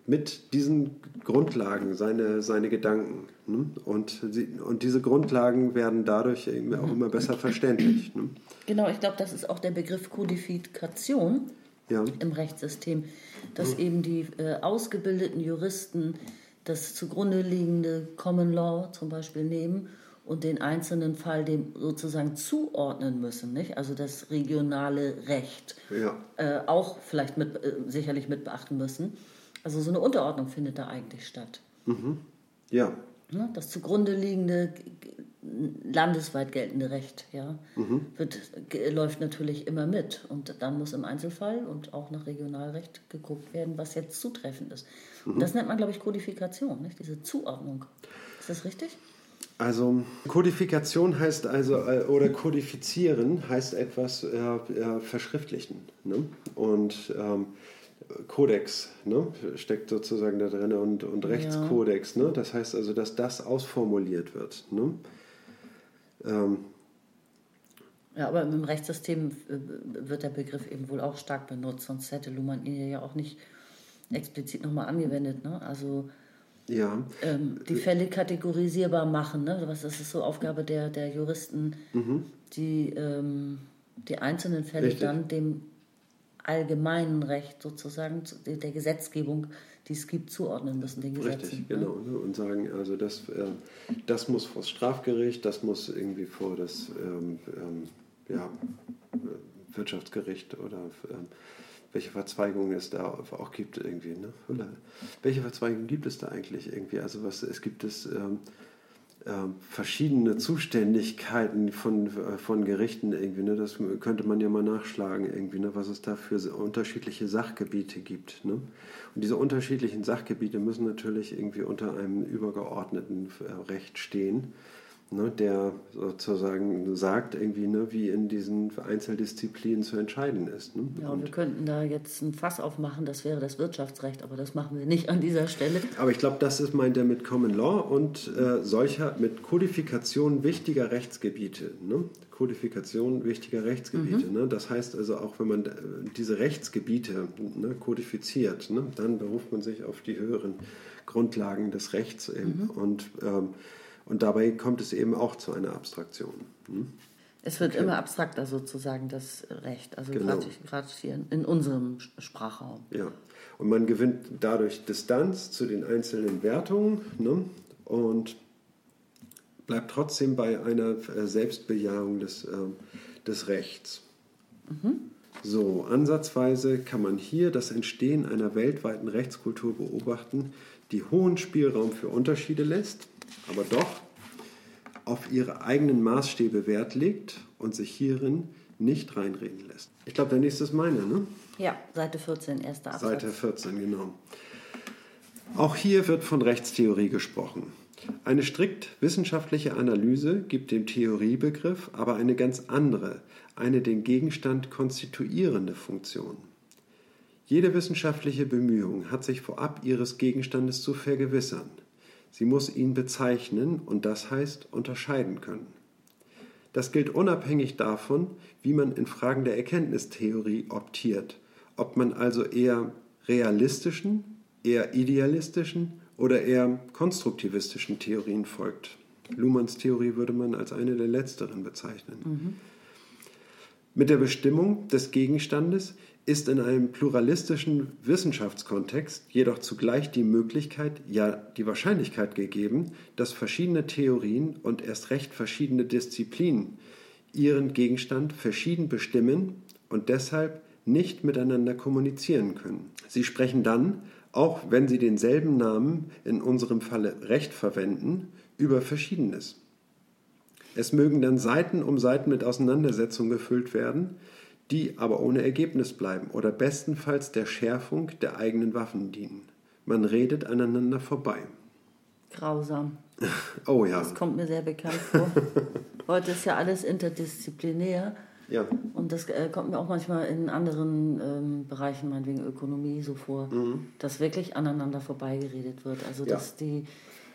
mit diesen Grundlagen, seine, seine Gedanken. Ne? Und, sie, und diese Grundlagen werden dadurch auch immer besser verständlich. Ne? Genau, ich glaube, das ist auch der Begriff Kodifikation ja. im Rechtssystem, dass ja. eben die äh, ausgebildeten Juristen das zugrunde liegende Common Law zum Beispiel nehmen und den einzelnen Fall dem sozusagen zuordnen müssen, nicht? Also das regionale Recht ja. äh, auch vielleicht mit, äh, sicherlich mit beachten müssen. Also so eine Unterordnung findet da eigentlich statt. Mhm. Ja. Ne? Das zugrunde liegende landesweit geltende Recht ja, mhm. wird, läuft natürlich immer mit. Und dann muss im Einzelfall und auch nach Regionalrecht geguckt werden, was jetzt zutreffend ist. Mhm. Und das nennt man, glaube ich, Kodifikation, nicht? diese Zuordnung. Ist das richtig? Also Kodifikation heißt also, äh, oder kodifizieren heißt etwas äh, äh, verschriftlichen. Ne? Und ähm, Kodex ne? steckt sozusagen da drin und, und Rechtskodex. Ja. Ne? Das heißt also, dass das ausformuliert wird. Ne? Ähm, ja, aber im Rechtssystem äh, wird der Begriff eben wohl auch stark benutzt, sonst hätte Luhmann ihn ja auch nicht explizit nochmal angewendet. Ne? Also ja. Ähm, die Fälle kategorisierbar machen. Ne? Das ist so Aufgabe der, der Juristen, mhm. die ähm, die einzelnen Fälle Richtig. dann dem allgemeinen Recht sozusagen, der Gesetzgebung, die es gibt, zuordnen müssen, den Gesetzen. Richtig, ne? genau. Ne? Und sagen, also das, äh, das muss vor das Strafgericht, das muss irgendwie vor das ähm, ähm, ja, Wirtschaftsgericht oder ähm, welche Verzweigungen es da auch gibt irgendwie. Ne? Welche Verzweigungen gibt es da eigentlich irgendwie? Also was es gibt es ähm, äh, verschiedene Zuständigkeiten von, äh, von Gerichten irgendwie. Ne? Das könnte man ja mal nachschlagen irgendwie, ne? was es da für unterschiedliche Sachgebiete gibt. Ne? Und diese unterschiedlichen Sachgebiete müssen natürlich irgendwie unter einem übergeordneten äh, Recht stehen ne, der sozusagen sagt, irgendwie, ne, wie in diesen Einzeldisziplinen zu entscheiden ist. Ne? Ja, und wir könnten da jetzt ein Fass aufmachen, das wäre das Wirtschaftsrecht, aber das machen wir nicht an dieser Stelle. Aber ich glaube, das ist meint er mit Common Law und äh, solcher, mit Kodifikation wichtiger Rechtsgebiete. Ne? Kodifikation wichtiger Rechtsgebiete. Mhm. Ne? Das heißt also, auch wenn man äh, diese Rechtsgebiete ne, kodifiziert, ne, dann beruft man sich auf die höheren Grundlagen des Rechts eben. Mhm. Und ähm, und dabei kommt es eben auch zu einer Abstraktion. Hm? Es wird okay. immer abstrakter sozusagen, das Recht, also genau. gerade hier in unserem Sprachraum. Ja, und man gewinnt dadurch Distanz zu den einzelnen Wertungen ne? und bleibt trotzdem bei einer äh, Selbstbejahung des, äh, des Rechts. Mhm. So, ansatzweise kann man hier das Entstehen einer weltweiten Rechtskultur beobachten, die hohen Spielraum für Unterschiede lässt aber doch auf ihre eigenen Maßstäbe Wert legt und sich hierin nicht reinreden lässt. Ich glaube, der nächste ist meine, ne? Ja, Seite 14, erster Absatz. Seite 14, genau. Auch hier wird von Rechtstheorie gesprochen. Eine strikt wissenschaftliche Analyse gibt dem Theoriebegriff aber eine ganz andere, eine den Gegenstand konstituierende Funktion. Jede wissenschaftliche Bemühung hat sich vorab ihres Gegenstandes zu vergewissern. Sie muss ihn bezeichnen und das heißt unterscheiden können. Das gilt unabhängig davon, wie man in Fragen der Erkenntnistheorie optiert, ob man also eher realistischen, eher idealistischen oder eher konstruktivistischen Theorien folgt. Luhmanns Theorie würde man als eine der letzteren bezeichnen. Mhm. Mit der Bestimmung des Gegenstandes ist in einem pluralistischen Wissenschaftskontext jedoch zugleich die Möglichkeit, ja die Wahrscheinlichkeit gegeben, dass verschiedene Theorien und erst recht verschiedene Disziplinen ihren Gegenstand verschieden bestimmen und deshalb nicht miteinander kommunizieren können. Sie sprechen dann, auch wenn sie denselben Namen, in unserem Falle Recht verwenden, über Verschiedenes. Es mögen dann Seiten um Seiten mit Auseinandersetzungen gefüllt werden, die aber ohne Ergebnis bleiben oder bestenfalls der Schärfung der eigenen Waffen dienen. Man redet aneinander vorbei. Grausam. Oh ja. Das kommt mir sehr bekannt vor. Heute ist ja alles interdisziplinär. Ja. Und das äh, kommt mir auch manchmal in anderen ähm, Bereichen, meinetwegen Ökonomie, so vor, Mhm. dass wirklich aneinander vorbeigeredet wird. Also Ja. dass die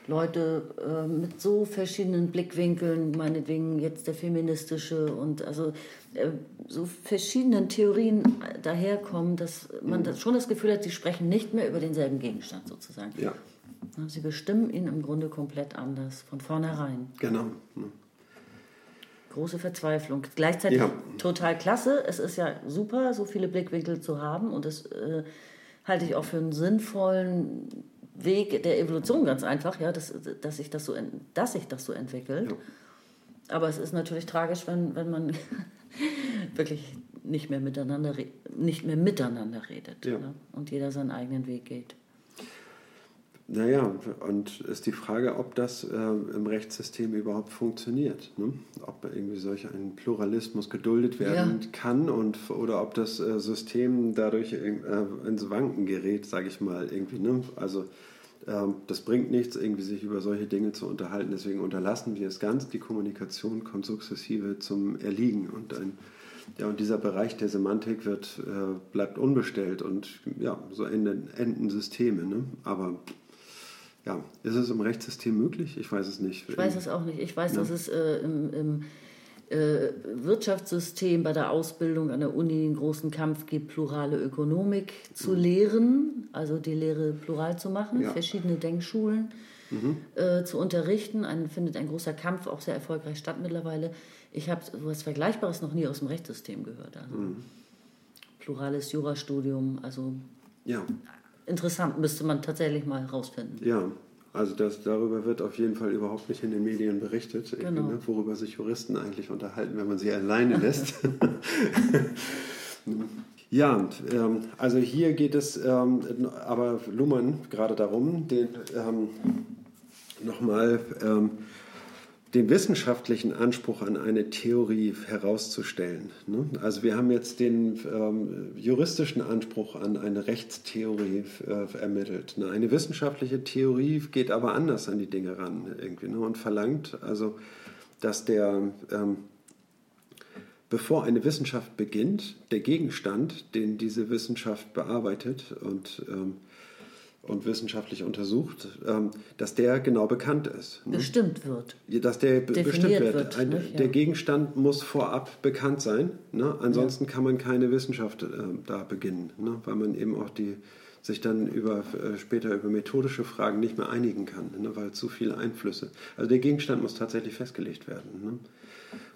Leute äh, mit so verschiedenen Blickwinkeln, meinetwegen jetzt der feministische und also äh, so verschiedenen Theorien daherkommen, dass man das schon das Gefühl hat, sie sprechen nicht mehr über denselben Gegenstand sozusagen. Ja, Sie bestimmen ihn im Grunde komplett anders, von vornherein. genau. Große Verzweiflung. Gleichzeitig Ja. total klasse. Es ist ja super, so viele Blickwinkel zu haben. Und das äh, halte ich auch für einen sinnvollen Weg der Evolution ganz einfach, ja, dass, dass, sich, das so, dass sich das so entwickelt. Ja. Aber es ist natürlich tragisch, wenn, wenn man wirklich nicht mehr miteinander, nicht mehr miteinander redet Ja. ne? und jeder seinen eigenen Weg geht. Naja, und ist die Frage, ob das äh, im Rechtssystem überhaupt funktioniert. Ne? Ob irgendwie solch ein Pluralismus geduldet werden Ja. kann und, oder ob das äh, System dadurch äh, ins Wanken gerät, sage ich mal, irgendwie. Ne? Also ähm, das bringt nichts, irgendwie sich über solche Dinge zu unterhalten. Deswegen unterlassen wir es ganz. Die Kommunikation kommt sukzessive zum Erliegen und ein ja, und dieser Bereich der Semantik wird, äh, bleibt unbestellt und ja, so enden, enden Systeme. Ne? Aber ja, ist es im Rechtssystem möglich? Ich weiß es nicht. Ich weiß es auch nicht. Ich weiß, Ja. dass es äh, im, im äh, Wirtschaftssystem bei der Ausbildung an der Uni einen großen Kampf gibt, plurale Ökonomik zu lehren, also die Lehre plural zu machen, Mhm. Ja. Mhm. verschiedene Denkschulen äh, zu unterrichten. Ein, findet ein großer Kampf auch sehr erfolgreich statt mittlerweile. Ich habe sowas Vergleichbares noch nie aus dem Rechtssystem gehört. Also Mhm. plurales Jurastudium, also Ja, interessant, müsste man tatsächlich mal rausfinden. ja. Also das, darüber wird auf jeden Fall überhaupt nicht in den Medien berichtet, Genau. ne? worüber sich Juristen eigentlich unterhalten, wenn man sie alleine lässt. ja, ähm, also hier geht es ähm, aber Luhmann gerade darum, den ähm, nochmal ähm, den wissenschaftlichen Anspruch an eine Theorie herauszustellen. Ne? Also wir haben jetzt den ähm, juristischen Anspruch an eine Rechtstheorie äh, ermittelt. Ne? Eine wissenschaftliche Theorie geht aber anders an die Dinge ran irgendwie ne? und verlangt also, dass der ähm, bevor eine Wissenschaft beginnt, der Gegenstand, den diese Wissenschaft bearbeitet und ähm, und wissenschaftlich untersucht, ähm, dass der genau bekannt ist. ne? Bestimmt wird. Dass der Definiert bestimmt wird. wird, Ein? Ja. Der Gegenstand muss vorab bekannt sein. Ne? Ansonsten kann man keine Wissenschaft äh, da beginnen, ne? weil man eben auch die sich dann über, äh, später über methodische Fragen nicht mehr einigen kann, ne? weil zu viele Einflüsse. Also der Gegenstand muss tatsächlich festgelegt werden. Ne?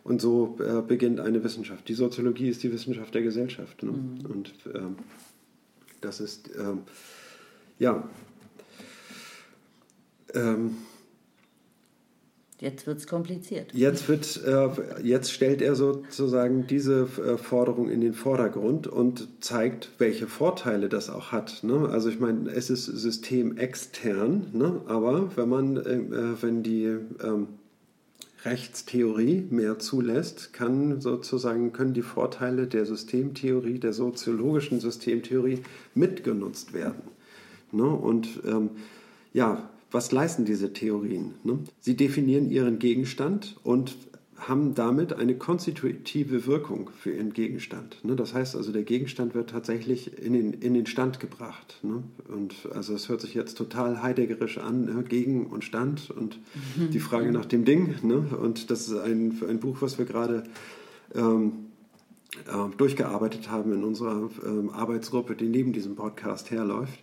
Und so äh, beginnt eine Wissenschaft. Die Soziologie ist die Wissenschaft der Gesellschaft. Ne? Mhm. Und ähm, das ist, ähm, ja, ähm, Jetzt wird es kompliziert. Jetzt, wird, äh, jetzt stellt er sozusagen diese äh, Forderung in den Vordergrund und zeigt, welche Vorteile das auch hat. Ne? Also ich meine, es ist systemextern, ne? aber wenn man, äh, wenn die ähm, Rechtstheorie mehr zulässt, kann sozusagen können die Vorteile der Systemtheorie, der soziologischen Systemtheorie mitgenutzt werden. Ne? Und ähm, ja, was leisten diese Theorien? Ne? Sie definieren ihren Gegenstand und haben damit eine konstitutive Wirkung für ihren Gegenstand. Ne? Das heißt also, der Gegenstand wird tatsächlich in den, in den Stand gebracht. Ne? Und also es hört sich jetzt total heideggerisch an, ne? Gegen und Stand und die Frage nach dem Ding. Ne? Und das ist ein, ein Buch, was wir gerade ähm, äh, durchgearbeitet haben in unserer ähm, Arbeitsgruppe, die neben diesem Podcast herläuft.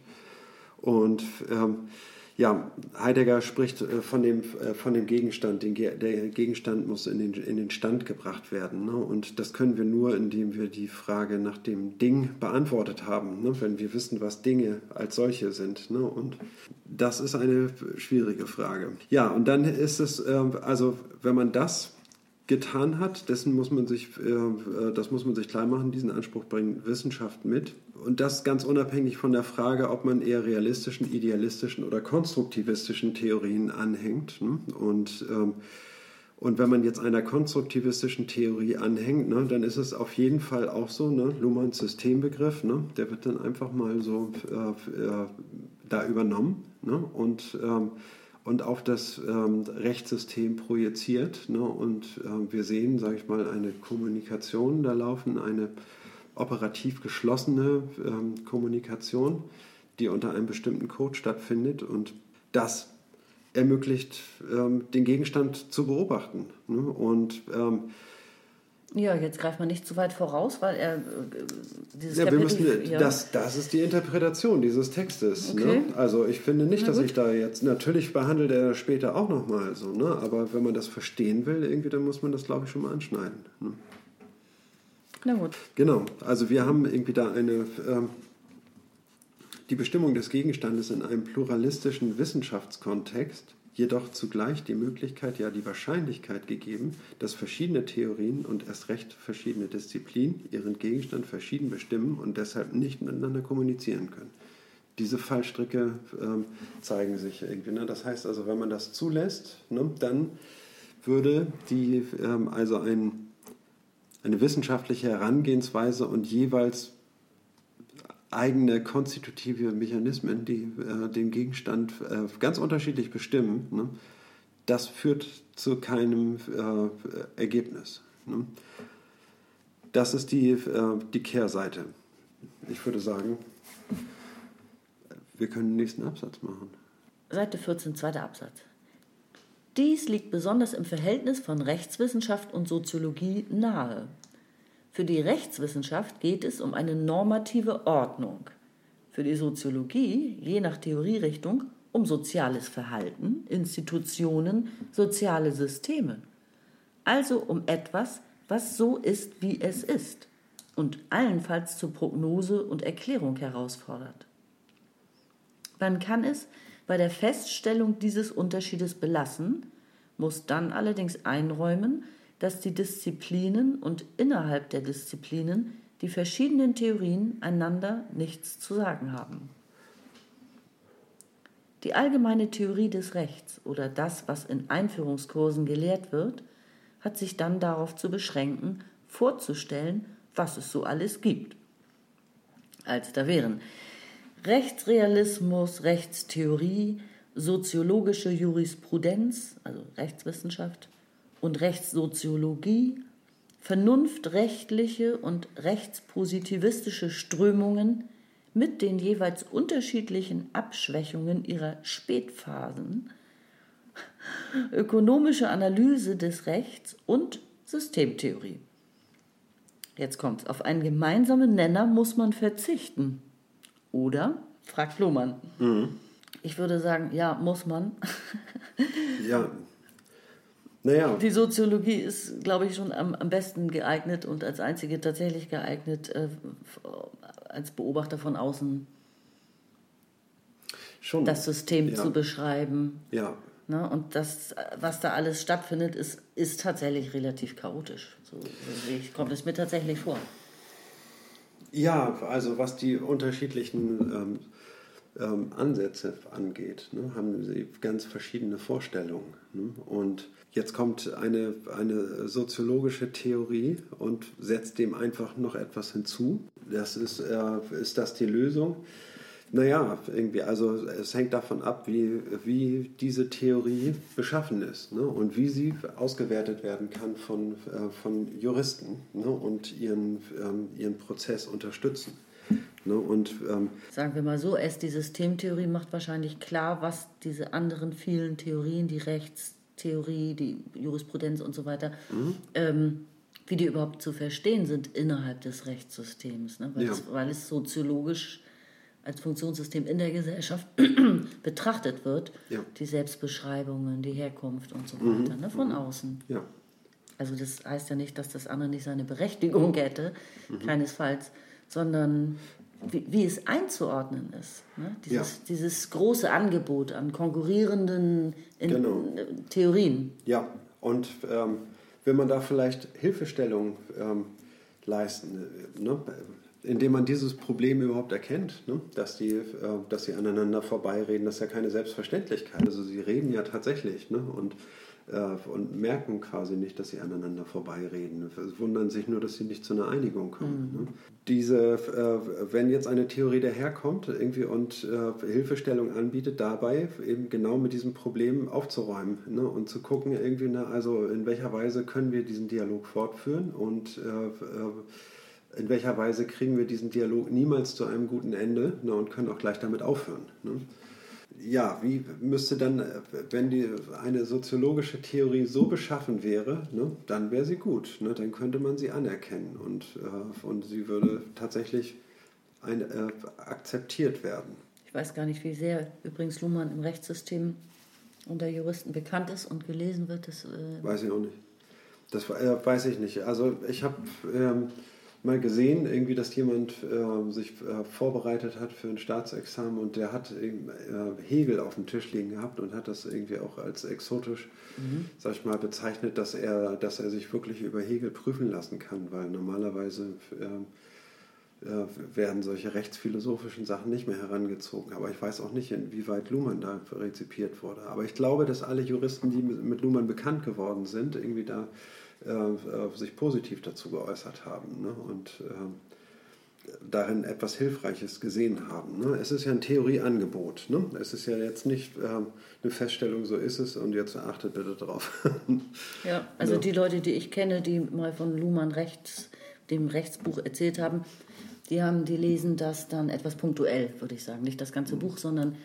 Und ähm, ja, Heidegger spricht äh, von dem, äh, von dem Gegenstand. Den, der Gegenstand muss in den, in den Stand gebracht werden. Ne? Und das können wir nur, indem wir die Frage nach dem Ding beantwortet haben. Ne? Wenn wir wissen, was Dinge als solche sind. Ne? Und das ist eine schwierige Frage. Ja, und dann ist es, äh, also wenn man das getan hat, dessen muss man sich, das muss man sich klar machen, diesen Anspruch bringt Wissenschaft mit und das ganz unabhängig von der Frage, ob man eher realistischen, idealistischen oder konstruktivistischen Theorien anhängt. Ne? Und, ähm, und wenn man jetzt einer konstruktivistischen Theorie anhängt, ne, dann ist es auf jeden Fall auch so, ne, Luhmanns Systembegriff, ne, der wird dann einfach mal so äh, äh, da übernommen ne, und, ähm, und auf das ähm, Rechtssystem projiziert. Ne, und äh, wir sehen, sage ich mal, eine Kommunikation da laufen, eine operativ geschlossene ähm, Kommunikation, die unter einem bestimmten Code stattfindet und das ermöglicht, ähm, den Gegenstand zu beobachten. Ne? Und ähm, ja, jetzt greift man nicht zu weit voraus, weil er äh, dieses ja, Kapitel, wir müssen, ja. das, das ist die Interpretation dieses Textes. Ne? Okay. Ne? Also ich finde nicht, dass ich da jetzt, natürlich behandelt er später auch nochmal so, ne? aber wenn man das verstehen will, irgendwie, dann muss man das, glaube ich, schon mal anschneiden. Ne? Na gut. Genau, also wir haben irgendwie da eine, ähm, die Bestimmung des Gegenstandes in einem pluralistischen Wissenschaftskontext, jedoch zugleich die Möglichkeit, ja die Wahrscheinlichkeit gegeben, dass verschiedene Theorien und erst recht verschiedene Disziplinen ihren Gegenstand verschieden bestimmen und deshalb nicht miteinander kommunizieren können. Diese Fallstricke ähm, zeigen sich irgendwie. Ne? Das heißt also, wenn man das zulässt, ne, dann würde die, ähm, also ein eine wissenschaftliche Herangehensweise und jeweils eigene konstitutive Mechanismen, die äh, den Gegenstand äh, ganz unterschiedlich bestimmen, ne? das führt zu keinem äh, Ergebnis. Ne? Das ist die, äh, die Kehrseite. Ich würde sagen, wir können den nächsten Absatz machen. Seite 14, zweiter Absatz. Dies liegt besonders im Verhältnis von Rechtswissenschaft und Soziologie nahe. Für die Rechtswissenschaft geht es um eine normative Ordnung. Für die Soziologie, je nach Theorierichtung, um soziales Verhalten, Institutionen, soziale Systeme. Also um etwas, was so ist, wie es ist und allenfalls zur Prognose und Erklärung herausfordert. Man kann es bei der Feststellung dieses Unterschiedes belassen, muss dann allerdings einräumen, dass die Disziplinen und innerhalb der Disziplinen die verschiedenen Theorien einander nichts zu sagen haben. Die allgemeine Theorie des Rechts oder das, was in Einführungskursen gelehrt wird, hat sich dann darauf zu beschränken, vorzustellen, was es so alles gibt. Als da wären Rechtsrealismus, Rechtstheorie, soziologische Jurisprudenz, also Rechtswissenschaft, und Rechtssoziologie, vernunftrechtliche und rechtspositivistische Strömungen mit den jeweils unterschiedlichen Abschwächungen ihrer Spätphasen, ökonomische Analyse des Rechts und Systemtheorie. Jetzt kommt's. Auf einen gemeinsamen Nenner muss man verzichten. Oder? fragt Lohmann. Mhm. Ich würde sagen, ja, muss man. ja. Naja. Die Soziologie ist, glaube ich, schon am, am besten geeignet und als einzige tatsächlich geeignet, äh, als Beobachter von außen schon. das System ja. zu beschreiben. Ja. Ne? Und das, was da alles stattfindet, ist, ist tatsächlich relativ chaotisch. So, so kommt es mir tatsächlich vor. Ja, also was die unterschiedlichen ähm, ähm, Ansätze angeht, ne, haben sie ganz verschiedene Vorstellungen. Ne? Und jetzt kommt eine, eine soziologische Theorie und setzt dem einfach noch etwas hinzu. Das ist, äh, ist das die Lösung? Naja, irgendwie, also es hängt davon ab, wie, wie diese Theorie beschaffen ist ne? und wie sie ausgewertet werden kann von, äh, von Juristen ne? und ihren, ähm, ihren Prozess unterstützen. Ne? Und, ähm, Sagen wir mal so, erst die Systemtheorie macht wahrscheinlich klar, was diese anderen vielen Theorien, die Rechtstheorie, die Jurisprudenz und so weiter, mhm. ähm, wie die überhaupt zu verstehen sind innerhalb des Rechtssystems, ne? weil, ja. es, weil es soziologisch als Funktionssystem in der Gesellschaft betrachtet wird, Ja. die Selbstbeschreibungen, die Herkunft und so weiter, ne, von außen. Ja. Also das heißt ja nicht, dass das andere nicht seine Berechtigung hätte, keinesfalls, sondern wie, wie es einzuordnen ist. Ne? Dieses, Ja. dieses große Angebot an konkurrierenden in, Genau. Theorien. Ja, und ähm, will man da vielleicht Hilfestellung ähm, leisten, äh, ne? Indem man dieses Problem überhaupt erkennt, ne? dass, die, äh, dass sie aneinander vorbeireden, das ist ja keine Selbstverständlichkeit. Also sie reden ja tatsächlich ne? und, äh, und merken quasi nicht, dass sie aneinander vorbeireden. Wundern sich nur, dass sie nicht zu einer Einigung kommen. Ne? Diese, äh, wenn jetzt eine Theorie daherkommt irgendwie und äh, Hilfestellung anbietet, dabei eben genau mit diesem Problem aufzuräumen ne? und zu gucken, irgendwie, na, also in welcher Weise können wir diesen Dialog fortführen und äh, äh, in welcher Weise kriegen wir diesen Dialog niemals zu einem guten Ende ne, und können auch gleich damit aufhören. Ne? Ja, wie müsste dann, wenn die, eine soziologische Theorie so beschaffen wäre, ne, dann wäre sie gut. Ne, dann könnte man sie anerkennen und, äh, und sie würde tatsächlich ein, äh, akzeptiert werden. Ich weiß gar nicht, wie sehr übrigens Luhmann im Rechtssystem unter Juristen bekannt ist und gelesen wird. Das, äh, Weiß ich auch nicht. Das äh, weiß ich nicht. Also ich habe ähm, mal gesehen, irgendwie, dass jemand äh, sich äh, vorbereitet hat für ein Staatsexamen und der hat äh, Hegel auf dem Tisch liegen gehabt und hat das irgendwie auch als exotisch, sag ich mal, bezeichnet, dass er, dass er sich wirklich über Hegel prüfen lassen kann, weil normalerweise ähm, äh, werden solche rechtsphilosophischen Sachen nicht mehr herangezogen. Aber ich weiß auch nicht, inwieweit Luhmann da rezipiert wurde. Aber ich glaube, dass alle Juristen, die mit mit Luhmann bekannt geworden sind, irgendwie da äh, äh, sich positiv dazu geäußert haben ne? und äh, darin etwas Hilfreiches gesehen haben. Ne? Es ist ja ein Theorieangebot. Ne? Es ist ja jetzt nicht ähm, eine Feststellung, so ist es und jetzt achtet bitte drauf. Ja, also Ja. die Leute, die ich kenne, die mal von Luhmann Rechts, dem Rechtsbuch erzählt haben, die haben, die lesen das dann etwas punktuell, würde ich sagen. Nicht das ganze Buch, sondern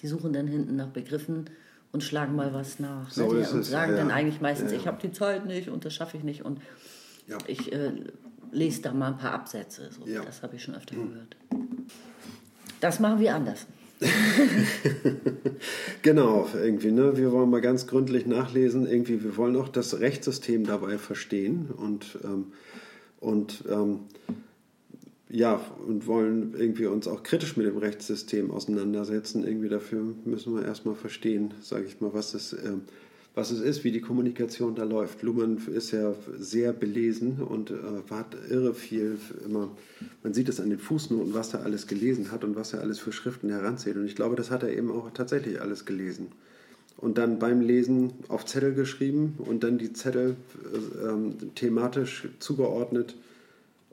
die suchen dann hinten nach Begriffen und schlagen mal was nach. So ne? und sagen ja, dann eigentlich meistens, Ja, ich habe die Zeit nicht und das schaffe ich nicht und Ja. ich äh, lese da mal ein paar Absätze. So. Das habe ich schon öfter gehört. Das machen wir anders. Genau, irgendwie, ne? Wir wollen mal ganz gründlich nachlesen. Irgendwie, wir wollen auch das Rechtssystem dabei verstehen und, ähm, und ähm, ja, und wollen irgendwie uns auch kritisch mit dem Rechtssystem auseinandersetzen. Irgendwie dafür müssen wir erstmal verstehen, sage ich mal, was es, ähm, was es ist, wie die Kommunikation da läuft. Luhmann ist ja sehr belesen und äh, hat irre viel immer, man sieht es an den Fußnoten, was er alles gelesen hat und was er alles für Schriften heranzählt. Und ich glaube, das hat er eben auch tatsächlich alles gelesen. Und dann beim Lesen auf Zettel geschrieben und dann die Zettel äh, ähm, thematisch zugeordnet.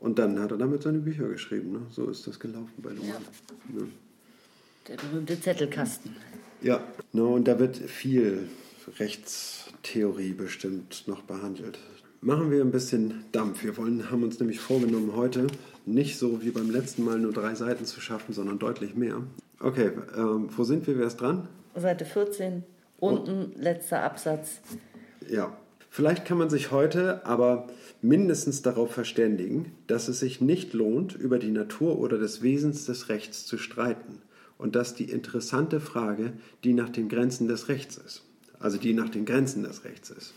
Und dann hat er damit seine Bücher geschrieben. Ne? So ist das gelaufen bei Luhmann. Ja. Der berühmte Zettelkasten. Ja, ne, und da wird viel Rechtstheorie bestimmt noch behandelt. Machen wir ein bisschen Dampf. Wir wollen, haben uns nämlich vorgenommen, heute nicht so wie beim letzten Mal nur drei Seiten zu schaffen, sondern deutlich mehr. Okay, ähm, wo sind wir? Wer ist dran? Seite 14, unten letzter Absatz. Ja. Vielleicht kann man sich heute aber mindestens darauf verständigen, dass es sich nicht lohnt, über die Natur oder des Wesens des Rechts zu streiten und dass die interessante Frage die nach den Grenzen des Rechts ist, also die nach den Grenzen des Rechts ist.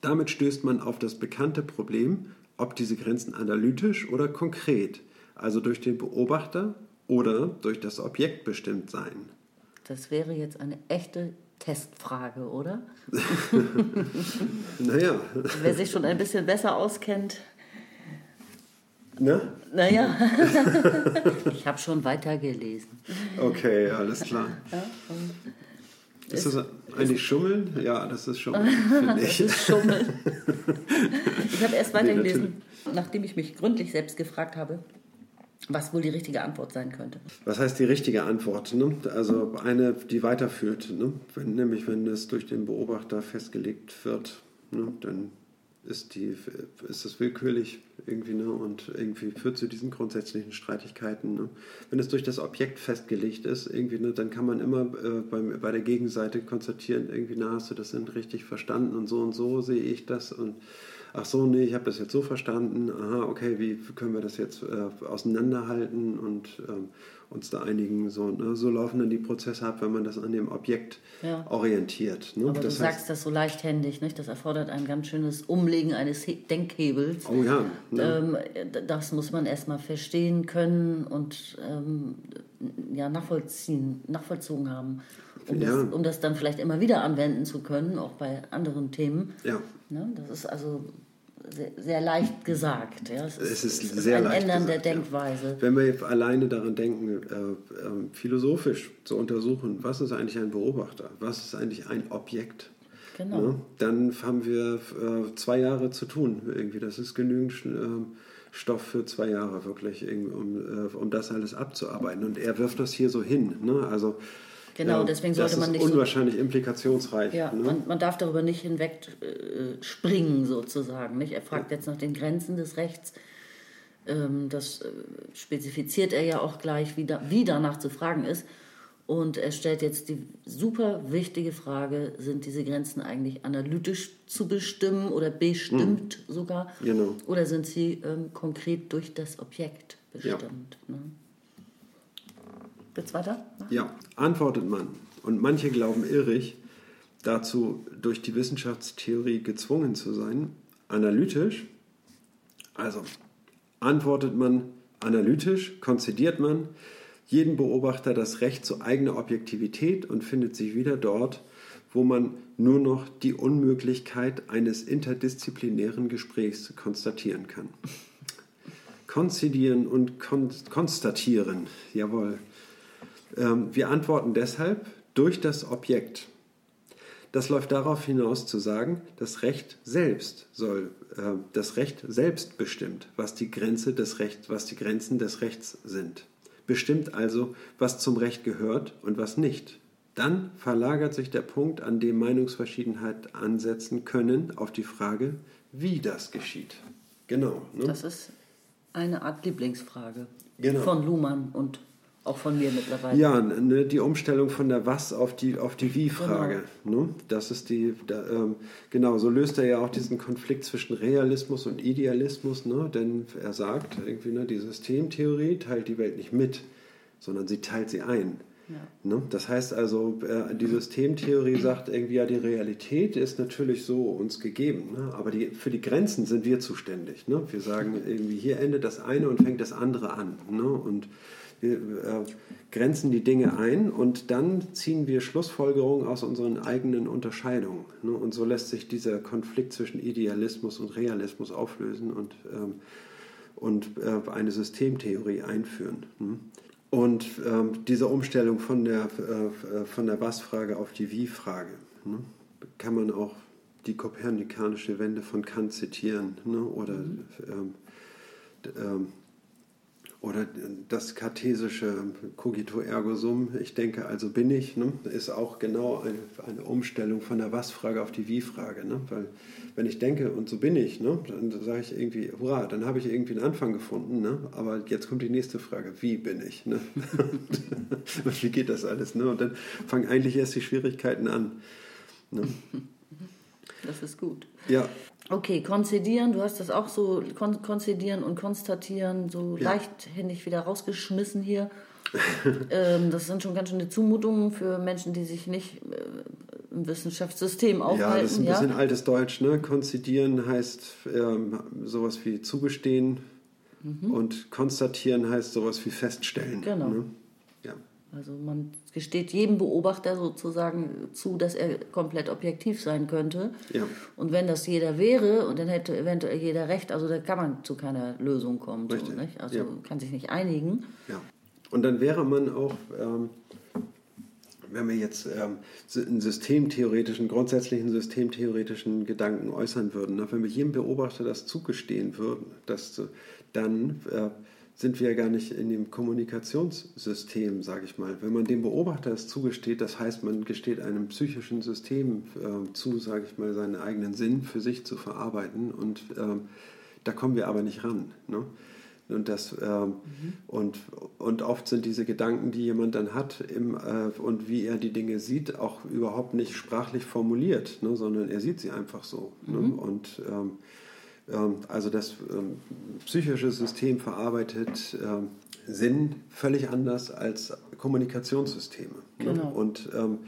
Damit stößt man auf das bekannte Problem, ob diese Grenzen analytisch oder konkret, also durch den Beobachter oder durch das Objekt bestimmt seien. Das wäre jetzt eine echte Testfrage, oder? Naja, Wer sich schon ein bisschen besser auskennt, ne? naja, ich habe schon weitergelesen. Okay, alles klar. Ist das eigentlich Schummeln? Ja, das ist Schummeln, finde ich. Das ist Schummeln. Ich habe erst Nee, weitergelesen, nachdem ich mich gründlich selbst gefragt habe, was wohl die richtige Antwort sein könnte. Was heißt die richtige Antwort? Ne? Also eine, die weiterführt. Ne? Wenn, nämlich wenn es durch den Beobachter festgelegt wird, ne? dann ist, die, ist das willkürlich irgendwie ne? und irgendwie führt zu diesen grundsätzlichen Streitigkeiten. Ne? Wenn es durch das Objekt festgelegt ist, irgendwie, ne? dann kann man immer äh, beim, bei der Gegenseite konstatieren, irgendwie, na, hast du das denn richtig verstanden und so und so sehe ich das und ach so, nee, ich habe das jetzt so verstanden, aha, okay, wie können wir das jetzt äh, auseinanderhalten und ähm, uns da einigen. So, ne? so laufen dann die Prozesse ab, wenn man das an dem Objekt ja. orientiert. Ne? Aber das du heißt, sagst das so leichthändig, nicht? das erfordert ein ganz schönes Umlegen eines Denkhebels. Oh ja. Ne? Ähm, das muss man erstmal verstehen können und ähm, ja, nachvollziehen, nachvollzogen haben. Um, ja. das, um das dann vielleicht immer wieder anwenden zu können, auch bei anderen Themen. Ja. Ne? Das ist also sehr, sehr leicht gesagt. Ja. Es, es ist, ist sehr ein leicht Ändern gesagt, der Denkweise. Ja. Wenn wir alleine daran denken, äh, äh, philosophisch zu untersuchen, was ist eigentlich ein Beobachter, was ist eigentlich ein Objekt, genau. ne? dann haben wir äh, zwei Jahre zu tun. Irgendwie. Das ist genügend ähm, Stoff für zwei Jahre wirklich, um, äh, um das alles abzuarbeiten. Und er wirft das hier so hin. Ne? Also Genau, ja, deswegen sollte man nicht. Das ist unwahrscheinlich implikationsreich. Ja, ne? man, man, darf darüber nicht hinweg äh, springen, sozusagen. Nicht? Er fragt ja. jetzt nach den Grenzen des Rechts. Ähm, das äh, spezifiziert er ja auch gleich, wie, da, wie danach zu fragen ist. Und er stellt jetzt die super wichtige Frage: Sind diese Grenzen eigentlich analytisch zu bestimmen oder bestimmt hm. sogar? Genau. Oder sind sie ähm, konkret durch das Objekt bestimmt? Ja. Ne? Geht's weiter? Ja, antwortet man. Und manche glauben irrig, dazu durch die Wissenschaftstheorie gezwungen zu sein, analytisch. Also antwortet man analytisch, konzidiert man jeden Beobachter das Recht zu eigener Objektivität und findet sich wieder dort, wo man nur noch die Unmöglichkeit eines interdisziplinären Gesprächs konstatieren kann. Konzidieren und kon konstatieren, jawohl. Ähm, wir antworten deshalb durch das Objekt. Das läuft darauf hinaus zu sagen, das Recht selbst soll, äh, das Recht selbst bestimmt, was die Grenze des Rechts, was die Grenzen des Rechts sind. Bestimmt also, was zum Recht gehört und was nicht. Dann verlagert sich der Punkt, an dem Meinungsverschiedenheit ansetzen können, auf die Frage, wie das geschieht. Genau. Ne? Das ist eine Art Lieblingsfrage genau. von Luhmann und auch von mir mittlerweile. Ja, ne, die Umstellung von der Was auf die, auf die Wie-Frage. Genau. Ne? Das ist die, da, ähm, genau, so löst er ja auch diesen Konflikt zwischen Realismus und Idealismus, ne? denn er sagt, irgendwie, ne, die Systemtheorie teilt die Welt nicht mit, sondern sie teilt sie ein. Ja. Ne? Das heißt also, äh, die Systemtheorie sagt irgendwie, ja, die Realität ist natürlich so uns gegeben, ne? aber die, für die Grenzen sind wir zuständig. Ne? Wir sagen irgendwie, hier endet das eine und fängt das andere an. Ne? Und wir äh, grenzen die Dinge ein und dann ziehen wir Schlussfolgerungen aus unseren eigenen Unterscheidungen. Ne? Und so lässt sich dieser Konflikt zwischen Idealismus und Realismus auflösen und, ähm, und äh, eine Systemtheorie einführen. Ne? Und ähm, diese Umstellung von der, äh, von der Was-Frage auf die Wie-Frage ne? kann man auch die kopernikanische Wende von Kant zitieren ne? oder mhm. ähm, ähm oder das kartesische Cogito ergo sum, ich denke, also bin ich, ne, ist auch genau eine, eine, Umstellung von der Was-Frage auf die Wie-Frage. Ne? Weil wenn ich denke und so bin ich, ne, dann sage ich irgendwie, hurra, dann habe ich irgendwie einen Anfang gefunden. Ne? Aber jetzt kommt die nächste Frage, wie bin ich? Ne? wie geht das alles? Ne? Und dann fangen eigentlich erst die Schwierigkeiten an. Ne? Das ist gut. Ja, Okay, konzidieren, du hast das auch so, kon konzidieren und konstatieren, so ja. leichthändig wieder rausgeschmissen hier. ähm, das sind schon ganz schöne Zumutungen für Menschen, die sich nicht äh, im Wissenschaftssystem aufhalten. Ja, das ist ein bisschen altes Deutsch. Ne? Konzidieren heißt ähm, sowas wie zugestehen mhm. und konstatieren heißt sowas wie feststellen. Genau. Ne? Also man gesteht jedem Beobachter sozusagen zu, dass er komplett objektiv sein könnte. Ja. Und wenn das jeder wäre, und dann hätte eventuell jeder recht, also da kann man zu keiner Lösung kommen. So? Also ja. kann sich nicht einigen. Ja. Und dann wäre man auch, ähm, wenn wir jetzt ähm, einen systemtheoretischen, grundsätzlichen systemtheoretischen Gedanken äußern würden, ne? wenn wir jedem Beobachter das zugestehen würden, dass dann äh, sind wir ja gar nicht in dem Kommunikationssystem, sage ich mal. Wenn man dem Beobachter es zugesteht, das heißt, man gesteht einem psychischen System äh, zu, sage ich mal, seinen eigenen Sinn für sich zu verarbeiten und ähm, da kommen wir aber nicht ran. Ne? Und, das, ähm, mhm. und, und oft sind diese Gedanken, die jemand dann hat im, äh, und wie er die Dinge sieht, auch überhaupt nicht sprachlich formuliert, ne, sondern er sieht sie einfach so. Ne? Mhm. Ne? Und ähm, also das ähm, psychische System verarbeitet ähm, Sinn völlig anders als Kommunikationssysteme. Ne? Genau. Und ähm,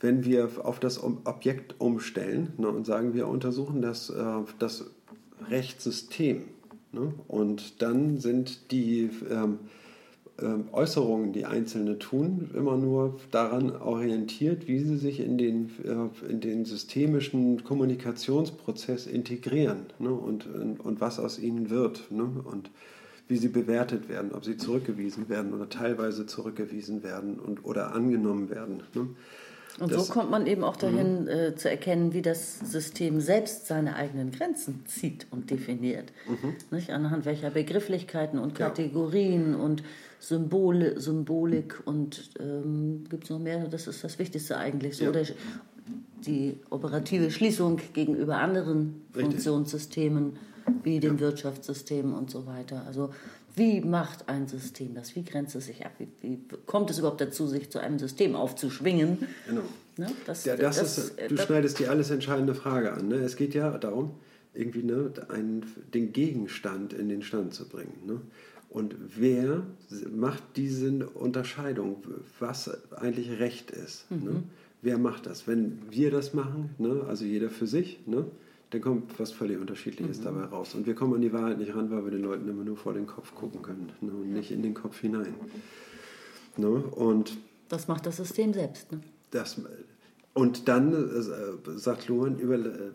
wenn wir auf das Objekt umstellen ne, und sagen, wir untersuchen das, äh, das Rechtssystem ne, und dann sind die ähm, ähm, Äußerungen, die Einzelne tun, immer nur daran orientiert, wie sie sich in den, äh, in den systemischen Kommunikationsprozess integrieren ne? und, und was aus ihnen wird ne? und wie sie bewertet werden, ob sie zurückgewiesen werden oder teilweise zurückgewiesen werden und, oder angenommen werden. Ne? Und das, so kommt man eben auch dahin mhm. äh, zu erkennen, wie das System selbst seine eigenen Grenzen zieht und definiert. Mhm. Nicht? Anhand welcher Begrifflichkeiten und Kategorien ja. und Symbole, Symbolik und ähm, gibt es noch mehr? Das ist das Wichtigste eigentlich. So ja. der, die operative Schließung gegenüber anderen Richtig. Funktionssystemen wie dem ja. Wirtschaftssystem und so weiter. Also wie macht ein System das? Wie grenzt es sich ab? Wie, wie kommt es überhaupt dazu, sich zu einem System aufzuschwingen? Genau. Ne? Das, ja, das, das ist, du das, schneidest die alles entscheidende Frage an. Ne? Es geht ja darum, irgendwie ne, einen, den Gegenstand in den Stand zu bringen. Ne? Und wer macht diese Unterscheidung, was eigentlich Recht ist? Ne? Mhm. Ne? Wer macht das? Wenn wir das machen, ne, also jeder für sich, ne, dann kommt was völlig Unterschiedliches mhm. dabei raus. Und wir kommen an die Wahrheit nicht ran, weil wir den Leuten immer nur vor den Kopf gucken können ne, und nicht in den Kopf hinein. Ne? Und das macht das System selbst. Ne? Das, und dann äh, sagt Luhan, über, äh,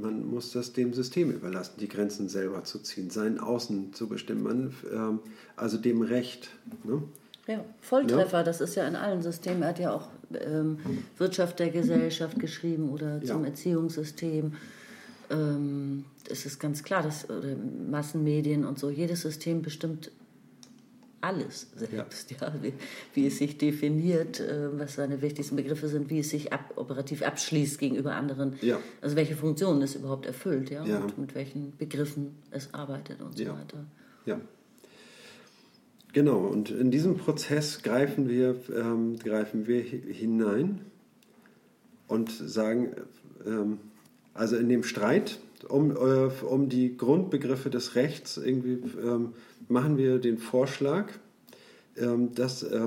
man muss das dem System überlassen, die Grenzen selber zu ziehen, sein Außen zu bestimmen, man, äh, also dem Recht. Ne? Ja, Volltreffer, ja. das ist ja in allen Systemen. Er hat ja auch ähm, Wirtschaft der Gesellschaft geschrieben oder zum ja. Erziehungssystem. Ähm, es ist ganz klar, dass oder Massenmedien und so, jedes System bestimmt alles selbst, ja. ja wie, wie, es sich definiert, äh, was seine wichtigsten Begriffe sind, wie es sich ab, operativ abschließt gegenüber anderen, ja. also welche Funktionen es überhaupt erfüllt, ja, ja. und mit welchen Begriffen es arbeitet und so weiter. Ja. Genau, und in diesem Prozess greifen wir, ähm, greifen wir hinein und sagen, ähm, also in dem Streit um, äh, um die Grundbegriffe des Rechts irgendwie ähm, machen wir den Vorschlag, ähm, das äh,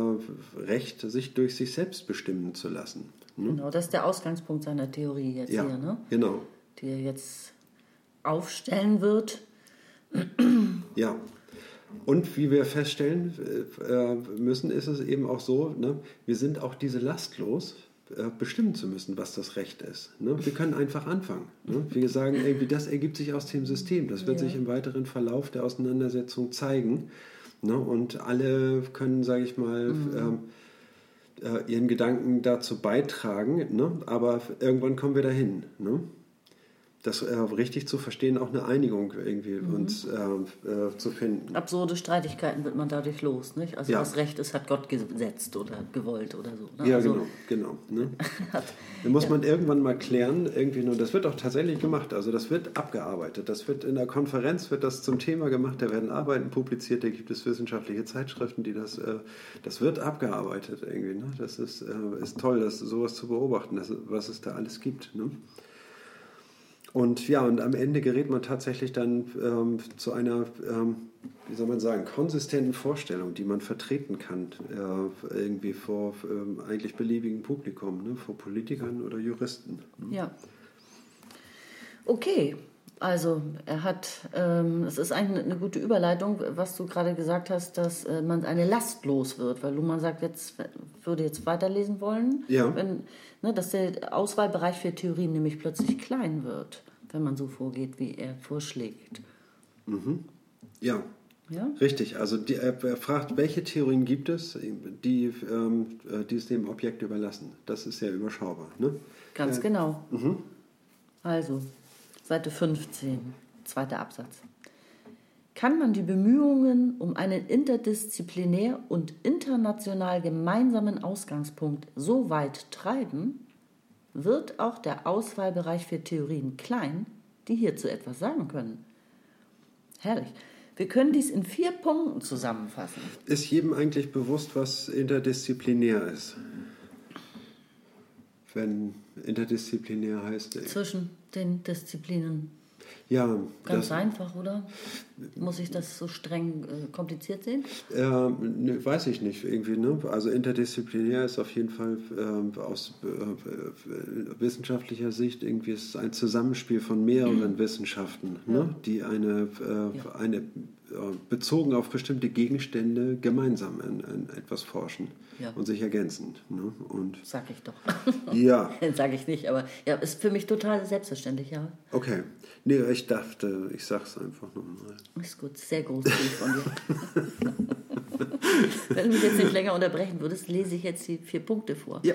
Recht sich durch sich selbst bestimmen zu lassen. Ne? Genau, das ist der Ausgangspunkt seiner Theorie jetzt ja, hier, ne? Genau. Die er jetzt aufstellen wird. Ja. Und wie wir feststellen äh, müssen, ist es eben auch so, ne, wir sind auch diese Last los, äh, bestimmen zu müssen, was das Recht ist. Ne? Wir können einfach anfangen. Ne? Wir sagen, irgendwie, das ergibt sich aus dem System. Das wird ja. sich im weiteren Verlauf der Auseinandersetzung zeigen. Ne? Und alle können, sage ich mal, mhm. ähm, äh, ihren Gedanken dazu beitragen. Aber irgendwann kommen wir dahin. Das äh, richtig zu verstehen, auch eine Einigung irgendwie mhm. uns äh, äh, zu finden. Absurde Streitigkeiten wird man dadurch los, nicht? Also ja. was Recht ist, hat Gott gesetzt oder gewollt oder so. Ne? Ja, also, genau, genau. Ne? Dann muss ja. man irgendwann mal klären, irgendwie nur, das wird auch tatsächlich gemacht, also das wird abgearbeitet, das wird in der Konferenz wird das zum Thema gemacht, da werden Arbeiten publiziert, da gibt es wissenschaftliche Zeitschriften, die das, äh, das wird abgearbeitet irgendwie. Ne? Das ist, äh, ist toll, das, sowas zu beobachten, das, was es da alles gibt. Ne? Und ja, und am Ende gerät man tatsächlich dann ähm, zu einer, ähm, wie soll man sagen, konsistenten Vorstellung, die man vertreten kann, äh, irgendwie vor ähm, eigentlich beliebigen Publikum, ne, vor Politikern oder Juristen. Ne? Ja. Okay, also er hat, ähm, es ist eigentlich eine gute Überleitung, was du gerade gesagt hast, dass äh, man eine Last los wird, weil Luhmann sagt, jetzt würde jetzt weiterlesen wollen, ja. wenn, ne, dass der Auswahlbereich für Theorien nämlich plötzlich klein wird wenn man so vorgeht, wie er vorschlägt. Mhm. Ja. ja. Richtig. Also die, er fragt, welche Theorien gibt es, die, ähm, die es dem Objekt überlassen. Das ist sehr überschaubar. Ne? Ganz äh, genau. Mhm. Also, Seite 15, zweiter Absatz. Kann man die Bemühungen um einen interdisziplinär und international gemeinsamen Ausgangspunkt so weit treiben, wird auch der Auswahlbereich für Theorien klein, die hierzu etwas sagen können. Herrlich. Wir können dies in vier Punkten zusammenfassen. Ist jedem eigentlich bewusst, was interdisziplinär ist? Wenn interdisziplinär heißt. Zwischen den Disziplinen. Ja, ganz einfach, oder? Muss ich das so streng äh, kompliziert sehen? Äh, ne, weiß ich nicht irgendwie. Ne? Also interdisziplinär ist auf jeden Fall äh, aus wissenschaftlicher Sicht irgendwie ist ein Zusammenspiel von mehreren mhm. Wissenschaften, ne? ja. die eine, äh, ja. eine bezogen auf bestimmte Gegenstände gemeinsam in, in etwas forschen ja. und sich ergänzen. Ne? Und Sag ich doch. Ja. Sag ich nicht, aber ja, ist für mich total selbstverständlich, ja. Okay. Nee, ich dachte, ich sag's einfach nochmal. Ist gut, sehr großzügig von dir. Wenn du mich jetzt nicht länger unterbrechen würdest, lese ich jetzt die vier Punkte vor. Ja.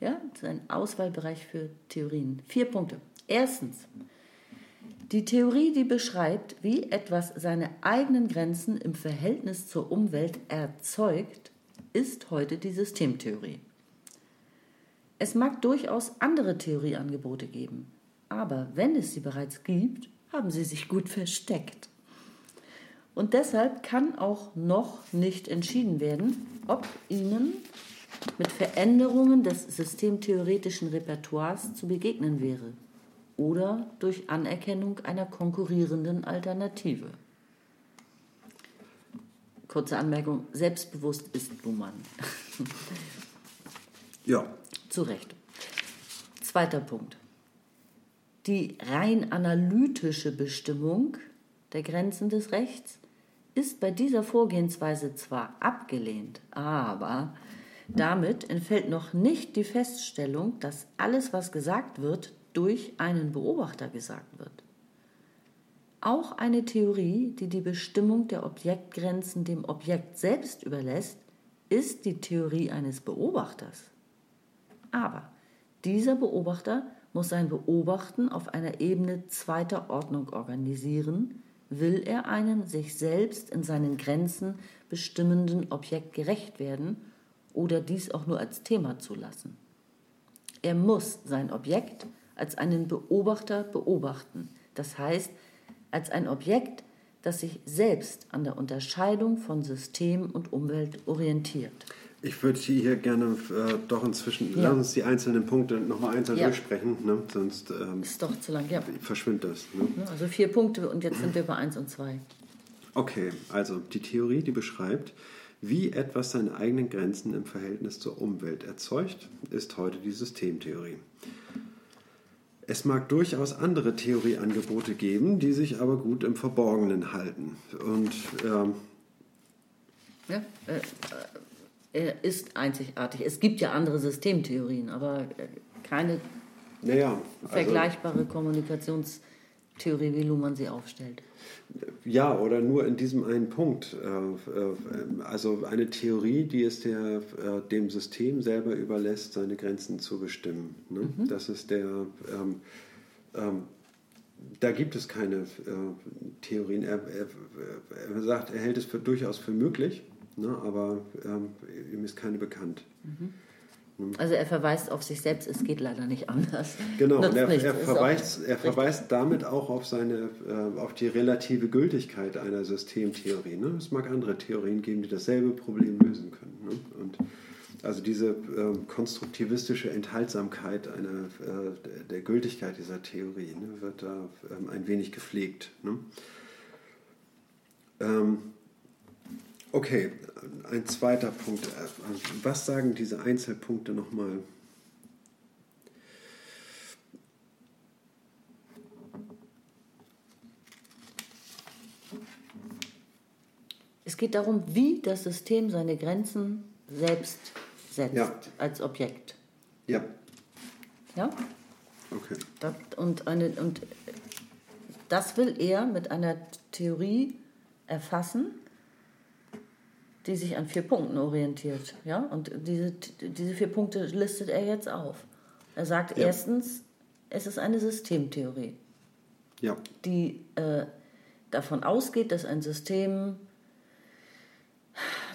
Ja, das ist ein Auswahlbereich für Theorien. Vier Punkte. Erstens, die Theorie, die beschreibt, wie etwas seine eigenen Grenzen im Verhältnis zur Umwelt erzeugt, ist heute die Systemtheorie. Es mag durchaus andere Theorieangebote geben, aber wenn es sie bereits gibt, haben sie sich gut versteckt. Und deshalb kann auch noch nicht entschieden werden, ob ihnen mit Veränderungen des systemtheoretischen Repertoires zu begegnen wäre oder durch Anerkennung einer konkurrierenden Alternative. Kurze Anmerkung, selbstbewusst ist Luhmann. ja. Zu Recht. Zweiter Punkt. Die rein analytische Bestimmung der Grenzen des Rechts ist bei dieser Vorgehensweise zwar abgelehnt, aber damit entfällt noch nicht die Feststellung, dass alles, was gesagt wird, durch einen Beobachter gesagt wird. Auch eine Theorie, die die Bestimmung der Objektgrenzen dem Objekt selbst überlässt, ist die Theorie eines Beobachters. Aber dieser Beobachter muss sein Beobachten auf einer Ebene zweiter Ordnung organisieren, will er einem sich selbst in seinen Grenzen bestimmenden Objekt gerecht werden oder dies auch nur als Thema zulassen. Er muss sein Objekt als einen Beobachter beobachten, das heißt als ein Objekt, das sich selbst an der Unterscheidung von System und Umwelt orientiert. Ich würde hier gerne äh, doch inzwischen, ja. lass uns die einzelnen Punkte nochmal einzeln ja. durchsprechen, ne? sonst ähm, ist doch zu lang, ja. verschwindet das. Ne? Also vier Punkte und jetzt sind wir bei eins und zwei. Okay, also die Theorie, die beschreibt, wie etwas seine eigenen Grenzen im Verhältnis zur Umwelt erzeugt, ist heute die Systemtheorie. Es mag durchaus andere Theorieangebote geben, die sich aber gut im Verborgenen halten. Und ähm, ja, äh, er ist einzigartig. Es gibt ja andere Systemtheorien, aber äh, keine naja, also, vergleichbare Kommunikationstheorie, wie Luhmann sie aufstellt. Ja, oder nur in diesem einen Punkt. Äh, äh, also eine Theorie, die es der, dem System selber überlässt, seine Grenzen zu bestimmen. Ne? Mhm. Das ist der. Ähm, ähm, da gibt es keine äh, Theorien. Er, er, er, sagt, er hält es für, durchaus für möglich, ne? aber ähm, ihm ist keine bekannt. Mhm. Also er verweist auf sich selbst, es geht leider nicht anders. Genau, und er, er verweist, er verweist damit auch auf, seine, äh, auf die relative Gültigkeit einer Systemtheorie. Ne? Es mag andere Theorien geben, die dasselbe Problem lösen können. Ne? Und also diese äh, konstruktivistische Enthaltsamkeit einer, äh, der Gültigkeit dieser Theorie ne, wird da ähm, ein wenig gepflegt. Ne? Ähm, Okay, ein zweiter Punkt. Was sagen diese Einzelpunkte nochmal? Es geht darum, wie das System seine Grenzen selbst setzt ja. als Objekt. Ja. Ja? Okay. Das, und, eine, und das will er mit einer Theorie erfassen, die sich an vier Punkten orientiert. Ja? Und diese, diese vier Punkte listet er jetzt auf. Er sagt ja. erstens, es ist eine Systemtheorie, ja. die äh, davon ausgeht, dass ein System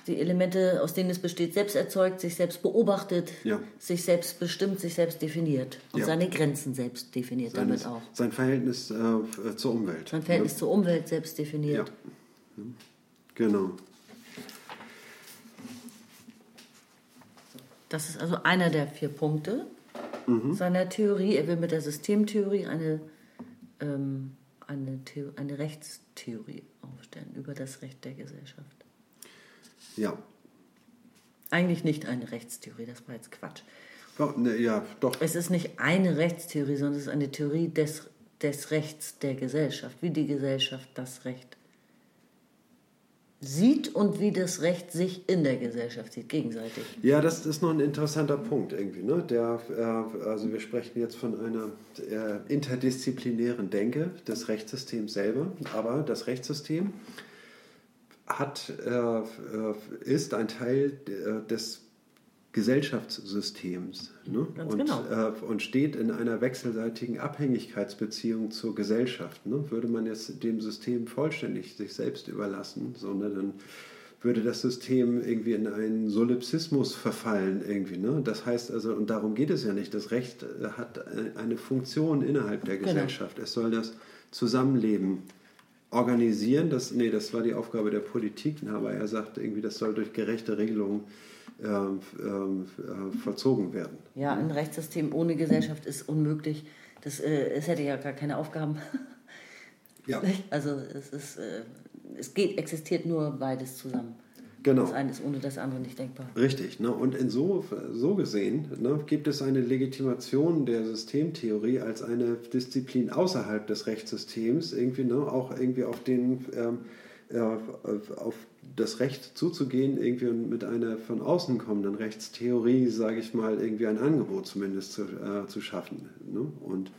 die Elemente, aus denen es besteht, selbst erzeugt, sich selbst beobachtet, ja. sich selbst bestimmt, sich selbst definiert und ja. seine Grenzen selbst definiert Seines, damit auch. Sein Verhältnis äh, zur Umwelt. Sein Verhältnis ja. zur Umwelt selbst definiert. Genau. Das ist also einer der vier Punkte mhm. seiner Theorie. Er will mit der Systemtheorie eine, ähm, eine, Theo eine Rechtstheorie aufstellen über das Recht der Gesellschaft. Ja. Eigentlich nicht eine Rechtstheorie, das war jetzt Quatsch. Oh, ne, ja, doch. Es ist nicht eine Rechtstheorie, sondern es ist eine Theorie des, des Rechts der Gesellschaft, wie die Gesellschaft das Recht sieht und wie das Recht sich in der Gesellschaft sieht, gegenseitig. Ja, das ist noch ein interessanter Punkt irgendwie. Ne? Der, äh, also wir sprechen jetzt von einer äh, interdisziplinären Denke des Rechtssystems selber, aber das Rechtssystem hat, äh, äh ist ein Teil äh, des Gesellschaftssystems ne? und, genau. äh, und steht in einer wechselseitigen Abhängigkeitsbeziehung zur Gesellschaft. Ne? Würde man jetzt dem System vollständig sich selbst überlassen, sondern dann würde das System irgendwie in einen Solipsismus verfallen irgendwie. Ne? Das heißt also, und darum geht es ja nicht, das Recht äh, hat eine Funktion innerhalb der genau. Gesellschaft. Genau. Es soll das Zusammenleben organisieren. Das, nee, das war die Aufgabe der Politik, aber er sagt irgendwie, das soll durch gerechte Regelungen äh, vollzogen werden. Ja, ein Rechtssystem ohne Gesellschaft ist unmöglich. Das, äh, es hätte ja gar keine Aufgaben. Ja. Also es, ist, äh, es geht, existiert nur beides zusammen. Genau. Das eine ist ohne das andere nicht denkbar. Richtig. Ne? Und in so, so gesehen ne, gibt es eine Legitimation der Systemtheorie als eine Disziplin außerhalb des Rechtssystems, irgendwie ne, auch irgendwie auf den ähm, auf das Recht zuzugehen, irgendwie mit einer von außen kommenden Rechtstheorie, sage ich mal, irgendwie ein Angebot zumindest zu, äh, zu schaffen. Ne? Und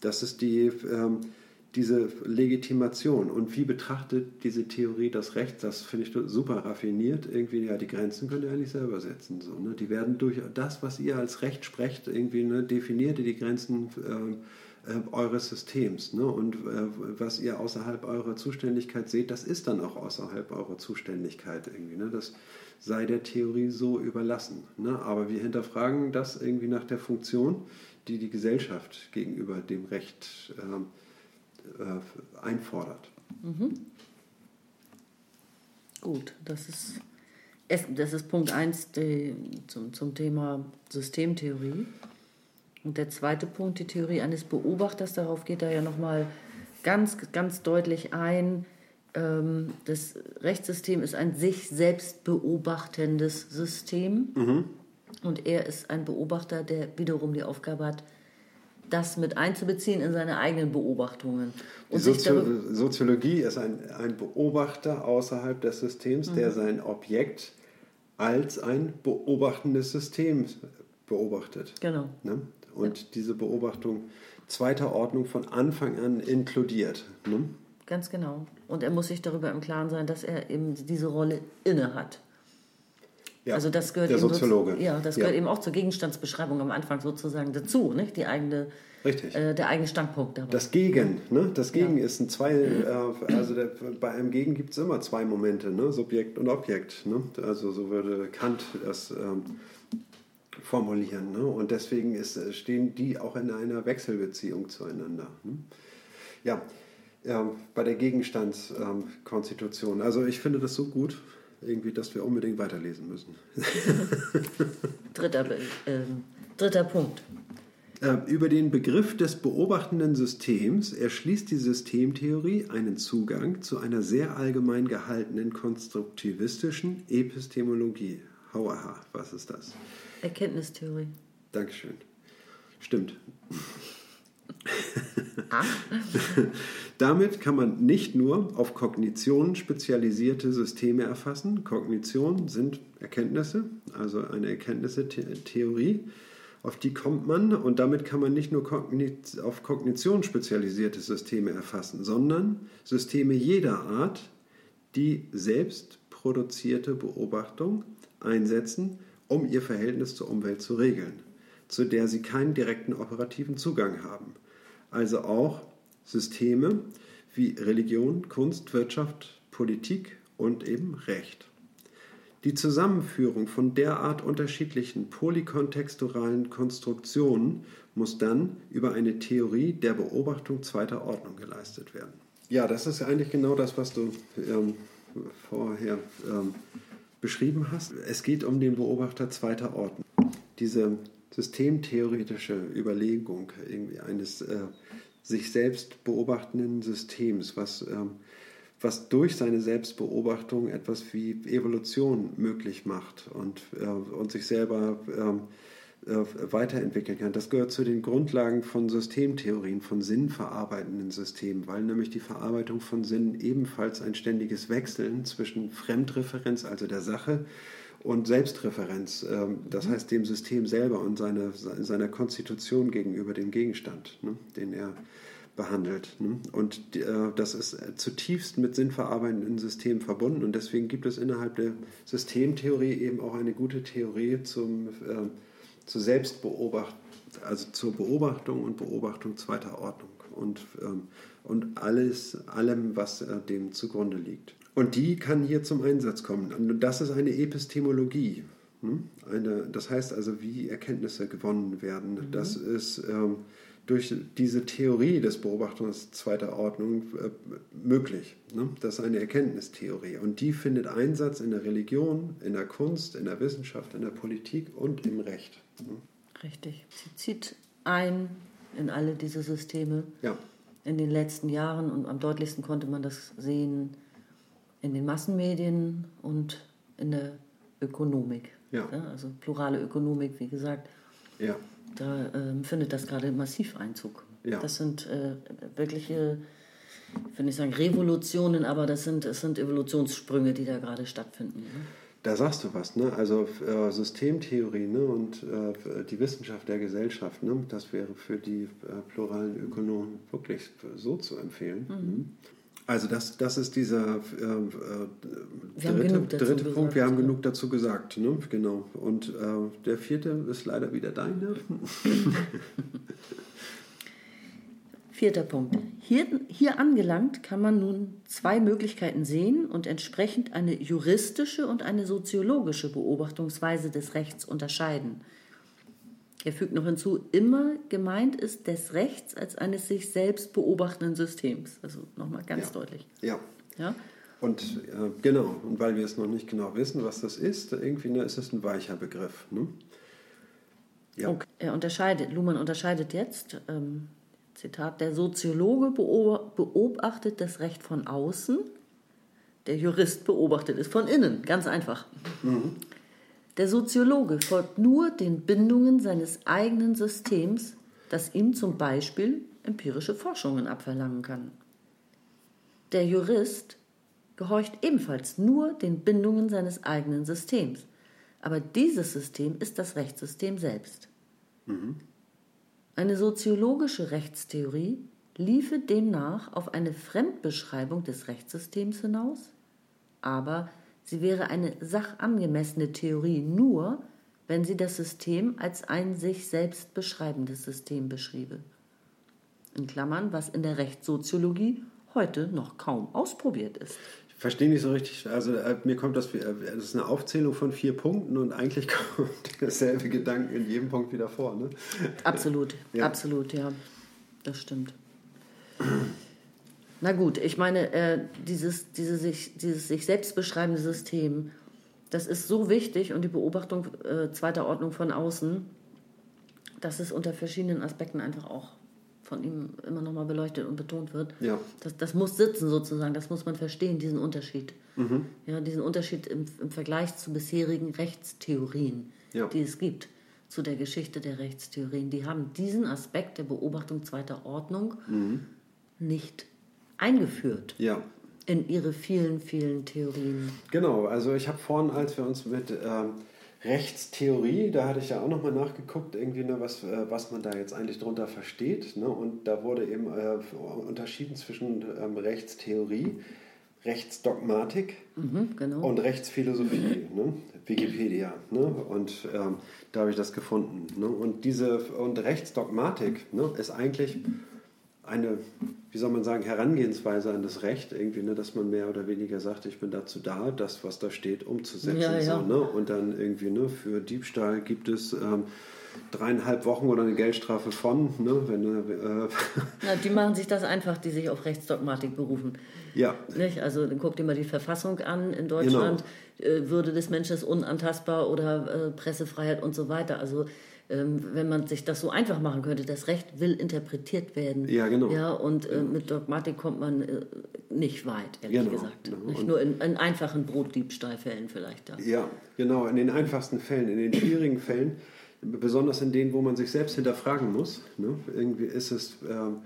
das ist die, ähm, diese Legitimation. Und wie betrachtet diese Theorie das Recht? Das finde ich super raffiniert. Irgendwie, ja, die Grenzen könnt ihr eigentlich selber setzen. So, ne? Die werden durch das, was ihr als Recht sprecht, irgendwie ne, definiert die Grenzen. Äh, äh, eures Systems. Ne? Und äh, was ihr außerhalb eurer Zuständigkeit seht, das ist dann auch außerhalb eurer Zuständigkeit irgendwie. Ne? Das sei der Theorie so überlassen. Ne? Aber wir hinterfragen das irgendwie nach der Funktion, die die Gesellschaft gegenüber dem Recht äh, äh, einfordert. Mhm. Gut, das ist, das ist Punkt 1 zum, zum Thema Systemtheorie. Und der zweite Punkt, die Theorie eines Beobachters, darauf geht er ja nochmal ganz, ganz deutlich ein. Ähm, das Rechtssystem ist ein sich selbst beobachtendes System. Mhm. Und er ist ein Beobachter, der wiederum die Aufgabe hat, das mit einzubeziehen in seine eigenen Beobachtungen. Und Sozio Soziologie ist ein, ein Beobachter außerhalb des Systems, mhm. der sein Objekt als ein beobachtendes System beobachtet. Genau. Ne? Und ja. diese Beobachtung zweiter Ordnung von Anfang an inkludiert. Ne? Ganz genau. Und er muss sich darüber im Klaren sein, dass er eben diese Rolle inne hat. Ja, also das gehört der Soziologe. So, ja, das gehört ja. eben auch zur Gegenstandsbeschreibung am Anfang sozusagen dazu, nicht? Die eigene, Richtig. Äh, der eigene Standpunkt dabei. Das Gegen, ne? Das Gegen ja. ist ein zwei, äh, also der, bei einem Gegen gibt es immer zwei Momente, ne? Subjekt und Objekt. Ne? Also so würde Kant das ähm, formulieren. Ne? Und deswegen ist, äh, stehen die auch in einer Wechselbeziehung zueinander. Ne? Ja, ja, bei der Gegenstandskonstitution. Ähm, also ich finde das so gut, irgendwie, dass wir unbedingt weiterlesen müssen. dritter, äh, dritter Punkt. Äh, über den Begriff des beobachtenden Systems erschließt die Systemtheorie einen Zugang zu einer sehr allgemein gehaltenen konstruktivistischen Epistemologie. Hauaha, was ist das? Erkenntnistheorie. Dankeschön. Stimmt. Ah. Damit kann man nicht nur auf Kognition spezialisierte Systeme erfassen. Kognition sind Erkenntnisse, also eine Erkenntnistheorie. Auf die kommt man und damit kann man nicht nur auf Kognition spezialisierte Systeme erfassen, sondern Systeme jeder Art, die selbst produzierte Beobachtung einsetzen um ihr Verhältnis zur Umwelt zu regeln, zu der sie keinen direkten operativen Zugang haben. Also auch Systeme wie Religion, Kunst, Wirtschaft, Politik und eben Recht. Die Zusammenführung von derart unterschiedlichen polykontextualen Konstruktionen muss dann über eine Theorie der Beobachtung zweiter Ordnung geleistet werden. Ja, das ist eigentlich genau das, was du ähm, vorher ähm, beschrieben hast. Es geht um den Beobachter zweiter Ordnung. Diese systemtheoretische Überlegung irgendwie eines äh, sich selbst beobachtenden Systems, was, ähm, was durch seine Selbstbeobachtung etwas wie Evolution möglich macht und, äh, und sich selber ähm, äh, weiterentwickeln kann. Das gehört zu den Grundlagen von Systemtheorien, von sinnverarbeitenden Systemen, weil nämlich die Verarbeitung von Sinn ebenfalls ein ständiges Wechseln zwischen Fremdreferenz, also der Sache, und Selbstreferenz, ähm, das mhm. heißt dem System selber und seine, seiner Konstitution gegenüber dem Gegenstand, ne, den er behandelt. Ne? Und äh, das ist zutiefst mit sinnverarbeitenden Systemen verbunden und deswegen gibt es innerhalb der Systemtheorie eben auch eine gute Theorie zum, äh, zur Selbstbeobachtung, also zur Beobachtung und Beobachtung zweiter Ordnung und, ähm, und alles, allem, was äh, dem zugrunde liegt. Und die kann hier zum Einsatz kommen. Und das ist eine Epistemologie. Hm? Eine, das heißt also, wie Erkenntnisse gewonnen werden. Mhm. Das ist ähm, durch diese Theorie des Beobachters zweiter Ordnung äh, möglich. Ne? Das ist eine Erkenntnistheorie. Und die findet Einsatz in der Religion, in der Kunst, in der Wissenschaft, in der Politik und im Recht. Richtig. Sie zieht ein in alle diese Systeme. Ja. In den letzten Jahren und am deutlichsten konnte man das sehen in den Massenmedien und in der Ökonomik. Ja. ja also plurale Ökonomik, wie gesagt. Ja. Da äh, findet das gerade massiv Einzug. Ja. Das sind äh, wirkliche, ich will nicht sagen Revolutionen, aber das sind, das sind Evolutionssprünge, die da gerade stattfinden. Ne? Da sagst du was, ne? Also äh, Systemtheorie ne? und äh, die Wissenschaft der Gesellschaft, ne? das wäre für die äh, pluralen Ökonomen wirklich so zu empfehlen. Mhm. mhm. Also das, das ist dieser äh, äh dritte, dritte Punkt. Wir haben ja. genug dazu gesagt. Ne? Genau. Und äh, der vierte ist leider wieder deine. Vierter Punkt. Hier, hier angelangt kann man nun zwei Möglichkeiten sehen und entsprechend eine juristische und eine soziologische Beobachtungsweise des Rechts unterscheiden. Er fügt noch hinzu, immer gemeint ist des Rechts als eines sich selbst beobachtenden Systems. Also nochmal ganz ja. deutlich. Ja. ja? Und äh, genau, und weil wir es noch nicht genau wissen, was das ist, irgendwie ne, ist es ein weicher Begriff. Ne? Ja. Okay. Er unterscheidet, Luhmann unterscheidet jetzt, ähm, Zitat, der Soziologe beobachtet das Recht von außen, der Jurist beobachtet es von innen, ganz einfach. Mhm. Der Soziologe folgt nur den Bindungen seines eigenen Systems, das ihm zum Beispiel empirische Forschungen abverlangen kann. Der Jurist gehorcht ebenfalls nur den Bindungen seines eigenen Systems, aber dieses System ist das Rechtssystem selbst. Mhm. Eine soziologische Rechtstheorie liefe demnach auf eine Fremdbeschreibung des Rechtssystems hinaus, aber Sie wäre eine sachangemessene Theorie nur, wenn sie das System als ein sich selbst beschreibendes System beschriebe. In Klammern, was in der Rechtssoziologie heute noch kaum ausprobiert ist. Verstehe nicht so richtig. Also äh, mir kommt das, äh, das ist eine Aufzählung von vier Punkten und eigentlich kommt derselbe Gedanke in jedem Punkt wieder vor. Ne? Absolut, ja. absolut, ja. Das stimmt. Na gut, ich meine, äh, dieses, dieses, sich, dieses sich selbst beschreibende System, das ist so wichtig und die Beobachtung äh, zweiter Ordnung von außen, dass es unter verschiedenen Aspekten einfach auch von ihm immer nochmal beleuchtet und betont wird. Ja. Das, das muss sitzen sozusagen, das muss man verstehen, diesen Unterschied. Mhm. Ja, diesen Unterschied im, im Vergleich zu bisherigen Rechtstheorien, ja. die es gibt, zu der Geschichte der Rechtstheorien. Die haben diesen Aspekt der Beobachtung zweiter Ordnung mhm. nicht eingeführt. Ja. In ihre vielen, vielen Theorien. Genau, also ich habe vorhin, als wir uns mit ähm, Rechtstheorie, da hatte ich ja auch nochmal nachgeguckt, irgendwie, ne, was, äh, was man da jetzt eigentlich drunter versteht. Ne? Und da wurde eben äh, unterschieden zwischen ähm, Rechtstheorie, Rechtsdogmatik mhm, genau. und Rechtsphilosophie, ne? Wikipedia. Ne? Und ähm, da habe ich das gefunden. Ne? Und diese und Rechtsdogmatik ne, ist eigentlich eine, wie soll man sagen, Herangehensweise an das Recht, irgendwie, ne, dass man mehr oder weniger sagt, ich bin dazu da, das, was da steht, umzusetzen. Ja, ja. So, ne? Und dann irgendwie, ne, für Diebstahl gibt es ähm, dreieinhalb Wochen oder eine Geldstrafe von. Ne, wenn, äh, Na, die machen sich das einfach, die sich auf Rechtsdogmatik berufen. Ja. Nicht? Also dann guckt ihr mal die Verfassung an in Deutschland, genau. äh, Würde des Menschen ist unantastbar oder äh, Pressefreiheit und so weiter. Also wenn man sich das so einfach machen könnte, das Recht will interpretiert werden. Ja, genau. Ja, und äh, mit Dogmatik kommt man äh, nicht weit, ehrlich Genau, gesagt. genau. Nicht nur in, in einfachen Brotdiebstahlfällen vielleicht da. Ja, genau, in den einfachsten Fällen, in den schwierigen Fällen, besonders in denen, wo man sich selbst hinterfragen muss. Ne? Irgendwie ist es, ähm,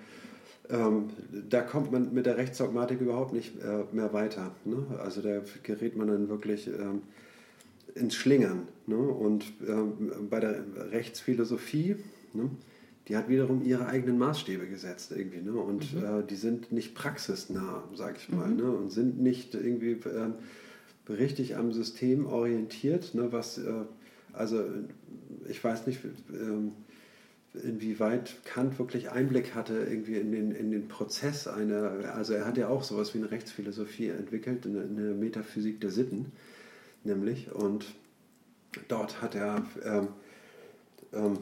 ähm, da kommt man mit der Rechtsdogmatik überhaupt nicht äh, mehr weiter. Ne? Also da gerät man dann wirklich ähm, ins Schlingern. Ne? Und ähm, bei der Rechtsphilosophie, ne? die hat wiederum ihre eigenen Maßstäbe gesetzt irgendwie. Ne? Und äh, die sind nicht praxisnah, sag ich mal, ne? und sind nicht irgendwie ähm, richtig am System orientiert, ne? was, äh, also ich weiß nicht, ähm, inwieweit Kant wirklich Einblick hatte irgendwie in den, in den Prozess einer, also er hat ja auch sowas wie eine Rechtsphilosophie entwickelt, eine, eine Metaphysik der Sitten, nämlich, und dort hat er ähm, ähm,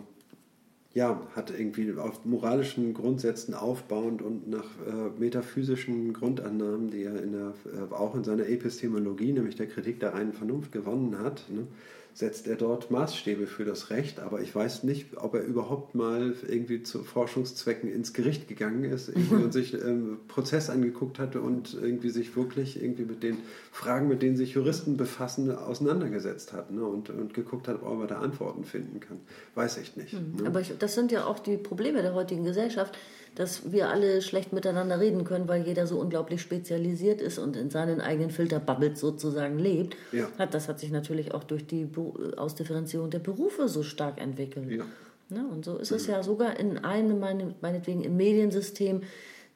ja, hat irgendwie auf moralischen Grundsätzen aufbauend und nach äh, metaphysischen Grundannahmen, die er in der, äh, auch in seiner Epistemologie, nämlich der Kritik der reinen Vernunft, gewonnen hat, ne, setzt er dort Maßstäbe für das Recht. Aber ich weiß nicht, ob er überhaupt mal irgendwie zu Forschungszwecken ins Gericht gegangen ist und sich ähm, Prozess angeguckt hatte und irgendwie sich wirklich irgendwie mit den Fragen, mit denen sich Juristen befassen, auseinandergesetzt hat ne, und, und geguckt hat, ob er da Antworten finden kann. Weiß ich nicht. Ne? Aber ich, das sind ja auch die Probleme der heutigen Gesellschaft, dass wir alle schlecht miteinander reden können, weil jeder so unglaublich spezialisiert ist und in seinen eigenen Filterbubbles sozusagen lebt. Ja. Hat, das hat sich natürlich auch durch die Ausdifferenzierung der Berufe so stark entwickelt. Ja. Ne? Und so ist es ja sogar in einem, meine- meinetwegen im Mediensystem,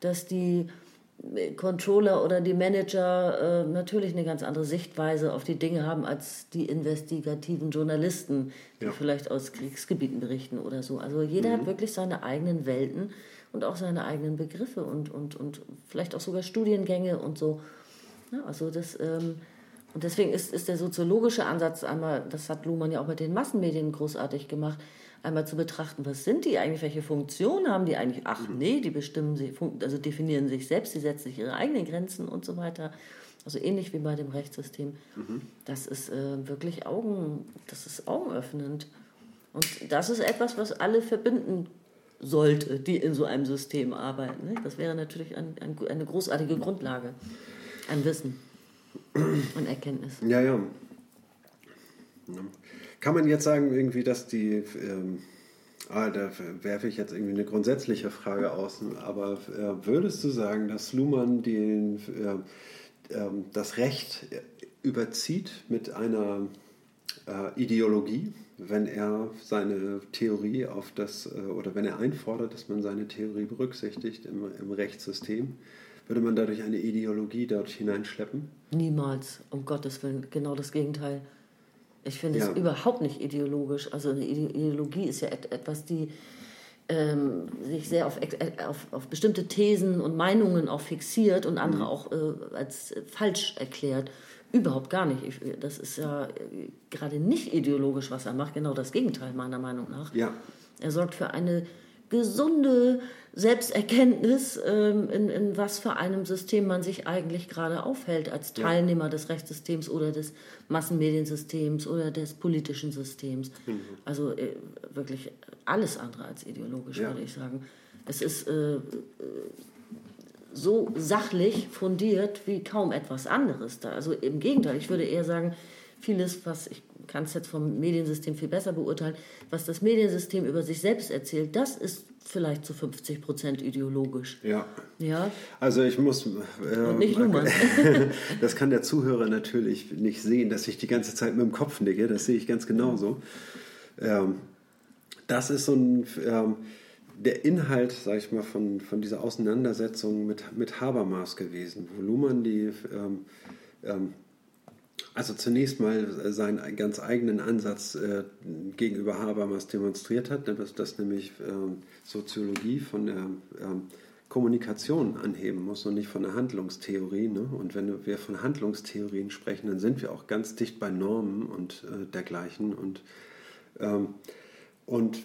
dass die Controller oder die Manager äh, natürlich eine ganz andere Sichtweise auf die Dinge haben als die investigativen Journalisten, die Ja. vielleicht aus Kriegsgebieten berichten oder so. Also jeder hat wirklich seine eigenen Welten und auch seine eigenen Begriffe und, und, und vielleicht auch sogar Studiengänge und so. Ja, also das, ähm, und deswegen ist, ist der soziologische Ansatz einmal, das hat Luhmann ja auch mit den Massenmedien großartig gemacht, einmal zu betrachten, was sind die eigentlich, welche Funktion haben die eigentlich? Ach nee, die bestimmen fun- also definieren sich selbst, die setzen sich ihre eigenen Grenzen und so weiter. Also ähnlich wie bei dem Rechtssystem. Das ist äh, wirklich Augen, das ist augenöffnend. Und das ist etwas, was alle verbinden sollte, die in so einem System arbeiten. Das wäre natürlich ein, ein, eine großartige Grundlage an Wissen und Erkenntnis. Ja, ja. Kann man jetzt sagen, irgendwie, dass die, ähm, ah, da werfe ich jetzt irgendwie eine grundsätzliche Frage aus, aber äh, würdest du sagen, dass Luhmann den, äh, ähm, das Recht überzieht mit einer äh, Ideologie, wenn er seine Theorie auf das, äh, oder wenn er einfordert, dass man seine Theorie berücksichtigt im, im Rechtssystem, würde man dadurch eine Ideologie dort hineinschleppen? Niemals, um Gottes Willen, genau das Gegenteil. Ich finde Ja. es überhaupt nicht ideologisch. Also eine Ide- Ideologie ist ja et etwas, die ähm, sich sehr auf, äh, auf, auf bestimmte Thesen und Meinungen auch fixiert und andere auch äh, als falsch erklärt. Überhaupt gar nicht. Ich, das ist ja äh, gerade nicht ideologisch, was er macht. Genau das Gegenteil, meiner Meinung nach. Ja, Er sorgt für eine gesunde Selbsterkenntnis, ähm, in, in was für einem System man sich eigentlich gerade aufhält, als Ja. Teilnehmer des Rechtssystems oder des Massenmediensystems oder des politischen Systems. Mhm. Also äh, wirklich alles andere als ideologisch, Ja. würde ich sagen. Es ist äh, äh, so sachlich fundiert wie kaum etwas anderes da. Also im Gegenteil, ich würde eher sagen, vieles, was ich kann es jetzt vom Mediensystem viel besser beurteilen, was das Mediensystem über sich selbst erzählt, das ist vielleicht zu 50 Prozent ideologisch. ja. Ja, Also ich muss. Und nicht Luhmann. das kann der Zuhörer natürlich nicht sehen, dass ich die ganze Zeit mit dem Kopf nicke. Das sehe ich ganz genauso. Ähm, das ist so ein. Ähm, der Inhalt, sage ich mal, von, von dieser Auseinandersetzung mit, mit Habermas gewesen, wo Luhmann die. Ähm, ähm, also zunächst mal seinen ganz eigenen Ansatz äh, gegenüber Habermas demonstriert hat, dass das nämlich ähm, Soziologie von der ähm, Kommunikation anheben muss und nicht von der Handlungstheorie. Ne? Und wenn wir von Handlungstheorien sprechen, dann sind wir auch ganz dicht bei Normen und äh, dergleichen. Und, ähm, und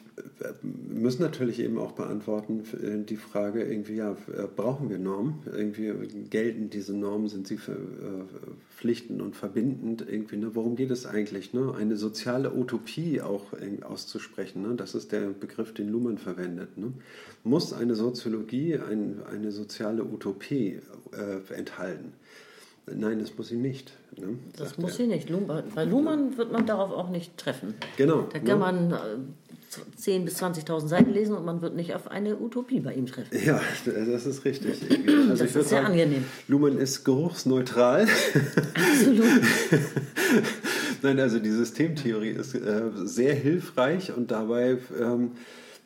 müssen natürlich eben auch beantworten äh, die Frage irgendwie, ja, äh, brauchen wir Normen? Irgendwie gelten diese Normen, sind sie verpflichtend und verbindend? Irgendwie, ne? Worum geht es eigentlich? Ne? Eine soziale Utopie auch auszusprechen, ne? das ist der Begriff, den Luhmann verwendet. Ne? Muss eine Soziologie ein, eine soziale Utopie äh, enthalten? Nein, das muss sie nicht. Ne? Das muss er. sie nicht. Bei Luhmann wird man darauf auch nicht treffen. Genau. Da kann ne? man 10.000 bis 20.000 Seiten lesen und man wird nicht auf eine Utopie bei ihm treffen. Ja, das ist richtig. Also das ist sehr sagen, angenehm. Luhmann ist geruchsneutral. Absolut. Nein, also die Systemtheorie ist äh, sehr hilfreich und dabei ähm,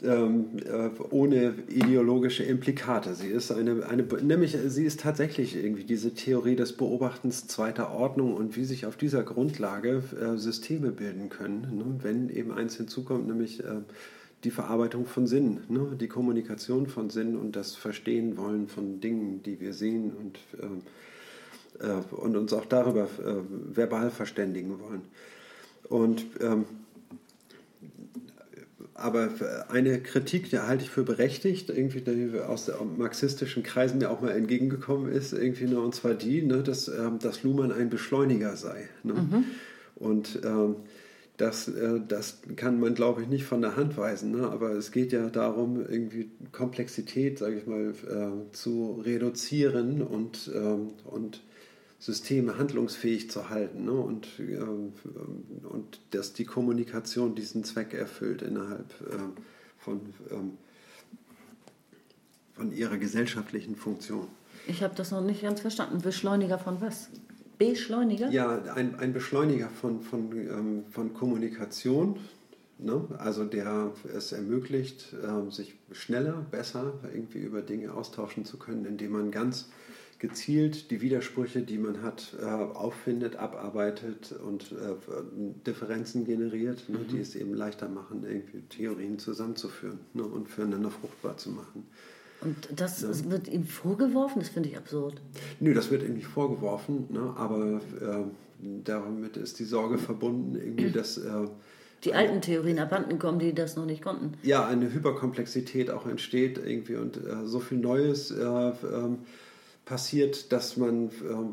ähm, äh, ohne ideologische Implikate. Sie ist eine, eine, nämlich sie ist tatsächlich irgendwie diese Theorie des Beobachtens zweiter Ordnung und wie sich auf dieser Grundlage äh, Systeme bilden können, ne? wenn eben eins hinzukommt, nämlich äh, die Verarbeitung von Sinn, ne? die Kommunikation von Sinn und das Verstehen wollen von Dingen, die wir sehen und, äh, äh und uns auch darüber äh, verbal verständigen wollen. Und ähm, aber eine Kritik, die halte ich für berechtigt, irgendwie die aus marxistischen Kreisen mir auch mal entgegengekommen ist, irgendwie nur, und zwar die, ne, dass, ähm, dass Luhmann ein Beschleuniger sei. Ne? Mhm. Und ähm, das, äh, das kann man, glaube ich, nicht von der Hand weisen. Ne? Aber es geht ja darum, irgendwie Komplexität, sage ich mal, äh, zu reduzieren und, ähm, und Systeme handlungsfähig zu halten ne? und, äh, und dass die Kommunikation diesen Zweck erfüllt innerhalb äh, von, ähm, von ihrer gesellschaftlichen Funktion. Ich habe das noch nicht ganz verstanden. Beschleuniger von was? Beschleuniger? Ja, ein, ein Beschleuniger von, von, ähm, von Kommunikation, ne? also der es ermöglicht, äh, sich schneller, besser irgendwie über Dinge austauschen zu können, indem man ganz gezielt die Widersprüche, die man hat, äh, auffindet, abarbeitet und äh, Differenzen generiert, ne, mhm. die es eben leichter machen, irgendwie Theorien zusammenzuführen ne, und füreinander fruchtbar zu machen. Und das ja. wird ihm vorgeworfen? Das finde ich absurd. Nö, das wird ihm nicht vorgeworfen, ne, aber äh, damit ist die Sorge verbunden, irgendwie, dass äh, die alten Theorien abhanden kommen, die das noch nicht konnten. Ja, eine Hyperkomplexität auch entsteht irgendwie und äh, so viel Neues äh, ähm, passiert, dass man äh,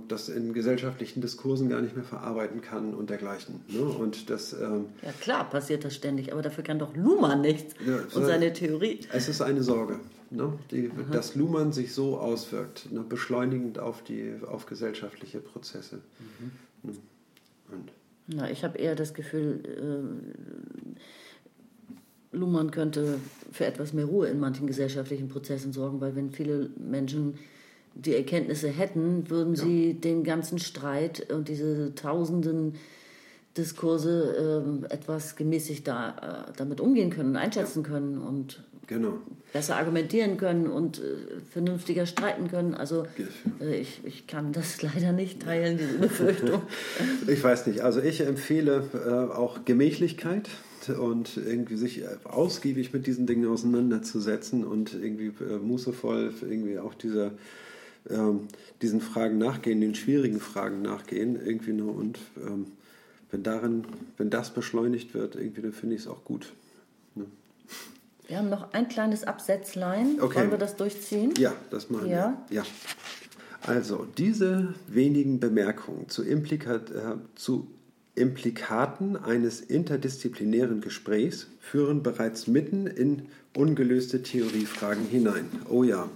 das in gesellschaftlichen Diskursen gar nicht mehr verarbeiten kann und dergleichen. Ne? Und das, ähm, ja klar, passiert das ständig, aber dafür kann doch Luhmann nichts ja, und seine Theorie. Es ist eine Sorge, ne? Die, dass Luhmann sich so auswirkt, ne? beschleunigend auf, die, auf gesellschaftliche Prozesse. Mhm. Ne? Und. Na, ich habe eher das Gefühl, äh, Luhmann könnte für etwas mehr Ruhe in manchen gesellschaftlichen Prozessen sorgen, weil wenn viele Menschen die Erkenntnisse hätten, würden ja. sie den ganzen Streit und diese tausenden Diskurse äh, etwas gemäßigter äh, damit umgehen können, einschätzen ja. können und genau. besser argumentieren können und äh, vernünftiger streiten können. Also äh, ich, ich kann das leider nicht teilen, diese Befürchtung. ich weiß nicht. Also ich empfehle äh, auch Gemächlichkeit und irgendwie sich ausgiebig mit diesen Dingen auseinanderzusetzen und irgendwie äh, mußevoll irgendwie auch dieser ähm, diesen Fragen nachgehen, den schwierigen Fragen nachgehen, irgendwie nur und ähm, wenn darin, wenn das beschleunigt wird, irgendwie, dann finde ich es auch gut. Ne? Wir haben noch ein kleines Absätzlein. Okay. Wollen wir das durchziehen? Ja, das machen ja. wir. Ja. Also, diese wenigen Bemerkungen zu, Implikat, äh, zu Implikaten eines interdisziplinären Gesprächs führen bereits mitten in ungelöste Theoriefragen hinein. Oh ja,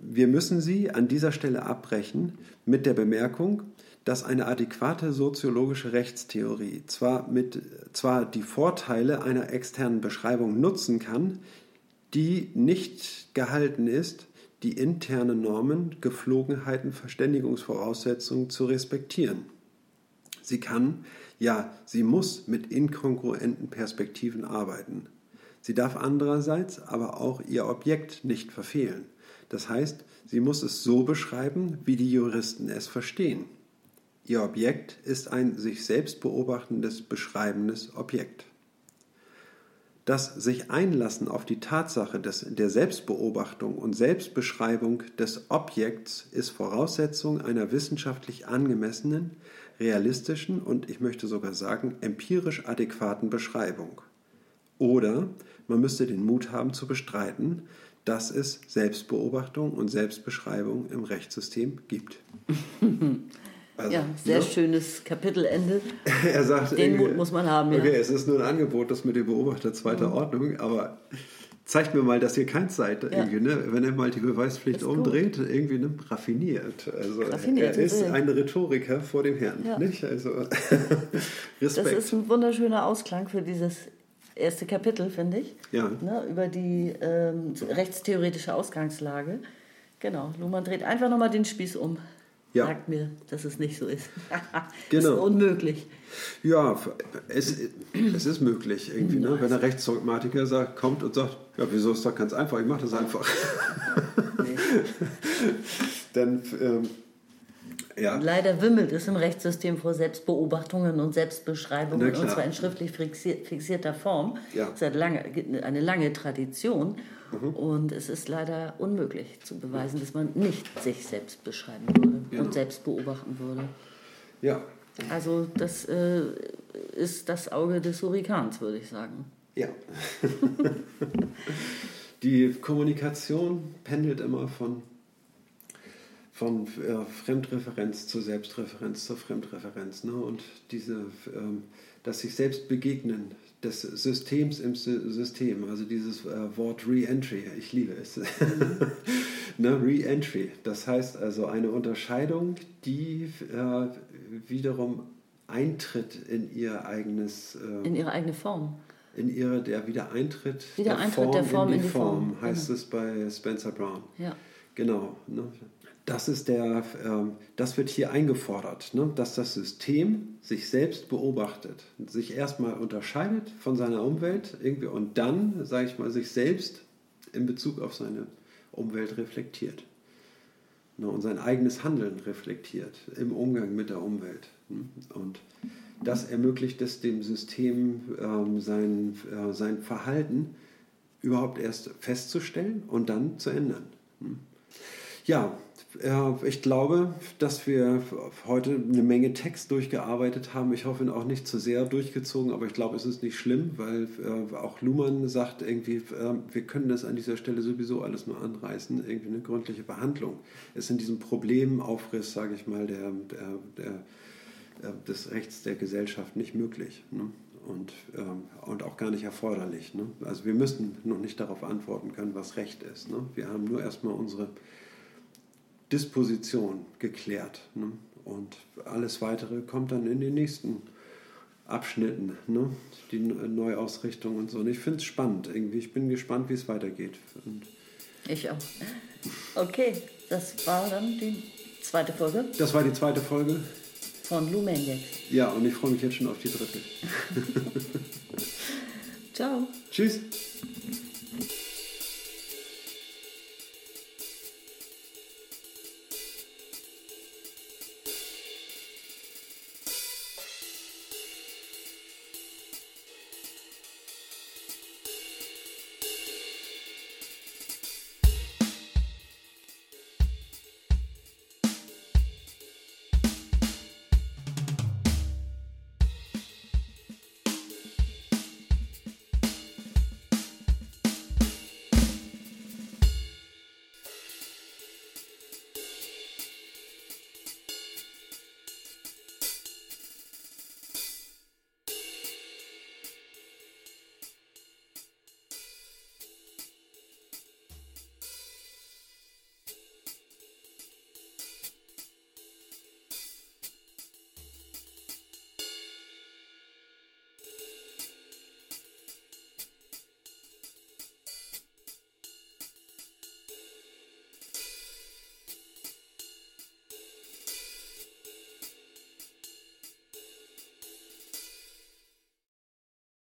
wir müssen sie an dieser Stelle abbrechen mit der Bemerkung, dass eine adäquate soziologische Rechtstheorie zwar, mit, zwar die Vorteile einer externen Beschreibung nutzen kann, die nicht gehalten ist, die internen Normen, Geflogenheiten, Verständigungsvoraussetzungen zu respektieren. Sie kann, ja, sie muss mit inkongruenten Perspektiven arbeiten. Sie darf andererseits aber auch ihr Objekt nicht verfehlen. Das heißt, sie muss es so beschreiben, wie die Juristen es verstehen. Ihr Objekt ist ein sich selbst beobachtendes, beschreibendes Objekt. Das sich einlassen auf die Tatsache des, der Selbstbeobachtung und Selbstbeschreibung des Objekts ist Voraussetzung einer wissenschaftlich angemessenen, realistischen und ich möchte sogar sagen empirisch adäquaten Beschreibung. Oder man müsste den Mut haben zu bestreiten, dass es Selbstbeobachtung und Selbstbeschreibung im Rechtssystem gibt. Also, ja, sehr ne? schönes Kapitelende. er sagt, den Mut muss man haben. Ja. Okay, es ist nur ein Angebot, das mit dem Beobachter zweiter mhm. Ordnung, aber zeigt mir mal, dass ihr kein seid. Ja. Ne? Wenn er mal die Beweispflicht ist umdreht, gut. irgendwie ne? raffiniert. Also raffiniert, er ist ein Rhetoriker vor dem Herrn. Ja. Nicht? Also Respekt. Das ist ein wunderschöner Ausklang für dieses erste Kapitel, finde ich. Ja. Ne? Über die ähm, rechtstheoretische Ausgangslage. Genau, Luhmann dreht einfach nochmal den Spieß um ja. sagt mir, dass es nicht so ist. genau. ist unmöglich. Ja, es, es ist möglich irgendwie, ne? wenn der Rechtsdogmatiker sagt, kommt und sagt, ja, wieso ist doch ganz einfach, ich mache das einfach. Nee. Dann, ähm, ja. Leider wimmelt es im Rechtssystem vor Selbstbeobachtungen und Selbstbeschreibungen, und zwar in schriftlich fixierter Form. Ja. Es hat lange, eine lange Tradition. Mhm. Und es ist leider unmöglich zu beweisen, dass man nicht sich selbst beschreiben würde genau. und selbst beobachten würde. Ja. Also das äh, ist das Auge des Hurrikans, würde ich sagen. Ja. Die Kommunikation pendelt immer von, von äh, Fremdreferenz zur Selbstreferenz zur Fremdreferenz. Ne? Und diese, ähm, dass sich selbst begegnen, des Systems im System, also dieses äh, Wort Re-Entry, ich liebe es. Mhm. ne, Re-Entry, das heißt also eine Unterscheidung, die äh, wiederum Eintritt in ihr eigenes... Äh, in ihre eigene Form. In ihre, der Wiedereintritt, Wiedereintritt der, Form der Form in die, in die Form, Form, heißt mhm. es bei Spencer Brown. Ja. Genau. Ne? Das, ist der, äh, das wird hier eingefordert, ne? dass das System sich selbst beobachtet, sich erstmal unterscheidet von seiner Umwelt irgendwie und dann, sage ich mal, sich selbst in Bezug auf seine Umwelt reflektiert ne? und sein eigenes Handeln reflektiert im Umgang mit der Umwelt. Ne? Und das ermöglicht es dem System, ähm, sein, äh, sein Verhalten überhaupt erst festzustellen und dann zu ändern. Hm? Ja, ich glaube, dass wir heute eine Menge Text durchgearbeitet haben. Ich hoffe, auch nicht zu sehr durchgezogen, aber ich glaube, es ist nicht schlimm, weil äh, auch Luhmann sagt irgendwie, äh, wir können das an dieser Stelle sowieso alles nur anreißen, irgendwie eine gründliche Behandlung. ist in diesem Problemaufriss, sage ich mal, der, der, der, äh, des Rechts der Gesellschaft nicht möglich. Ne? Und, ähm, und auch gar nicht erforderlich. Ne? Also wir müssen noch nicht darauf antworten können, was Recht ist. Ne? Wir haben nur erstmal unsere Disposition geklärt. Ne? Und alles Weitere kommt dann in den nächsten Abschnitten, ne? die Neuausrichtung und so. Und ich finde es spannend irgendwie. Ich bin gespannt, wie es weitergeht. Und ich auch. Okay, das war dann die zweite Folge. Das war die zweite Folge. Von Lou Maniac. Ja, und ich freue mich jetzt schon auf die dritte. Ciao. Tschüss.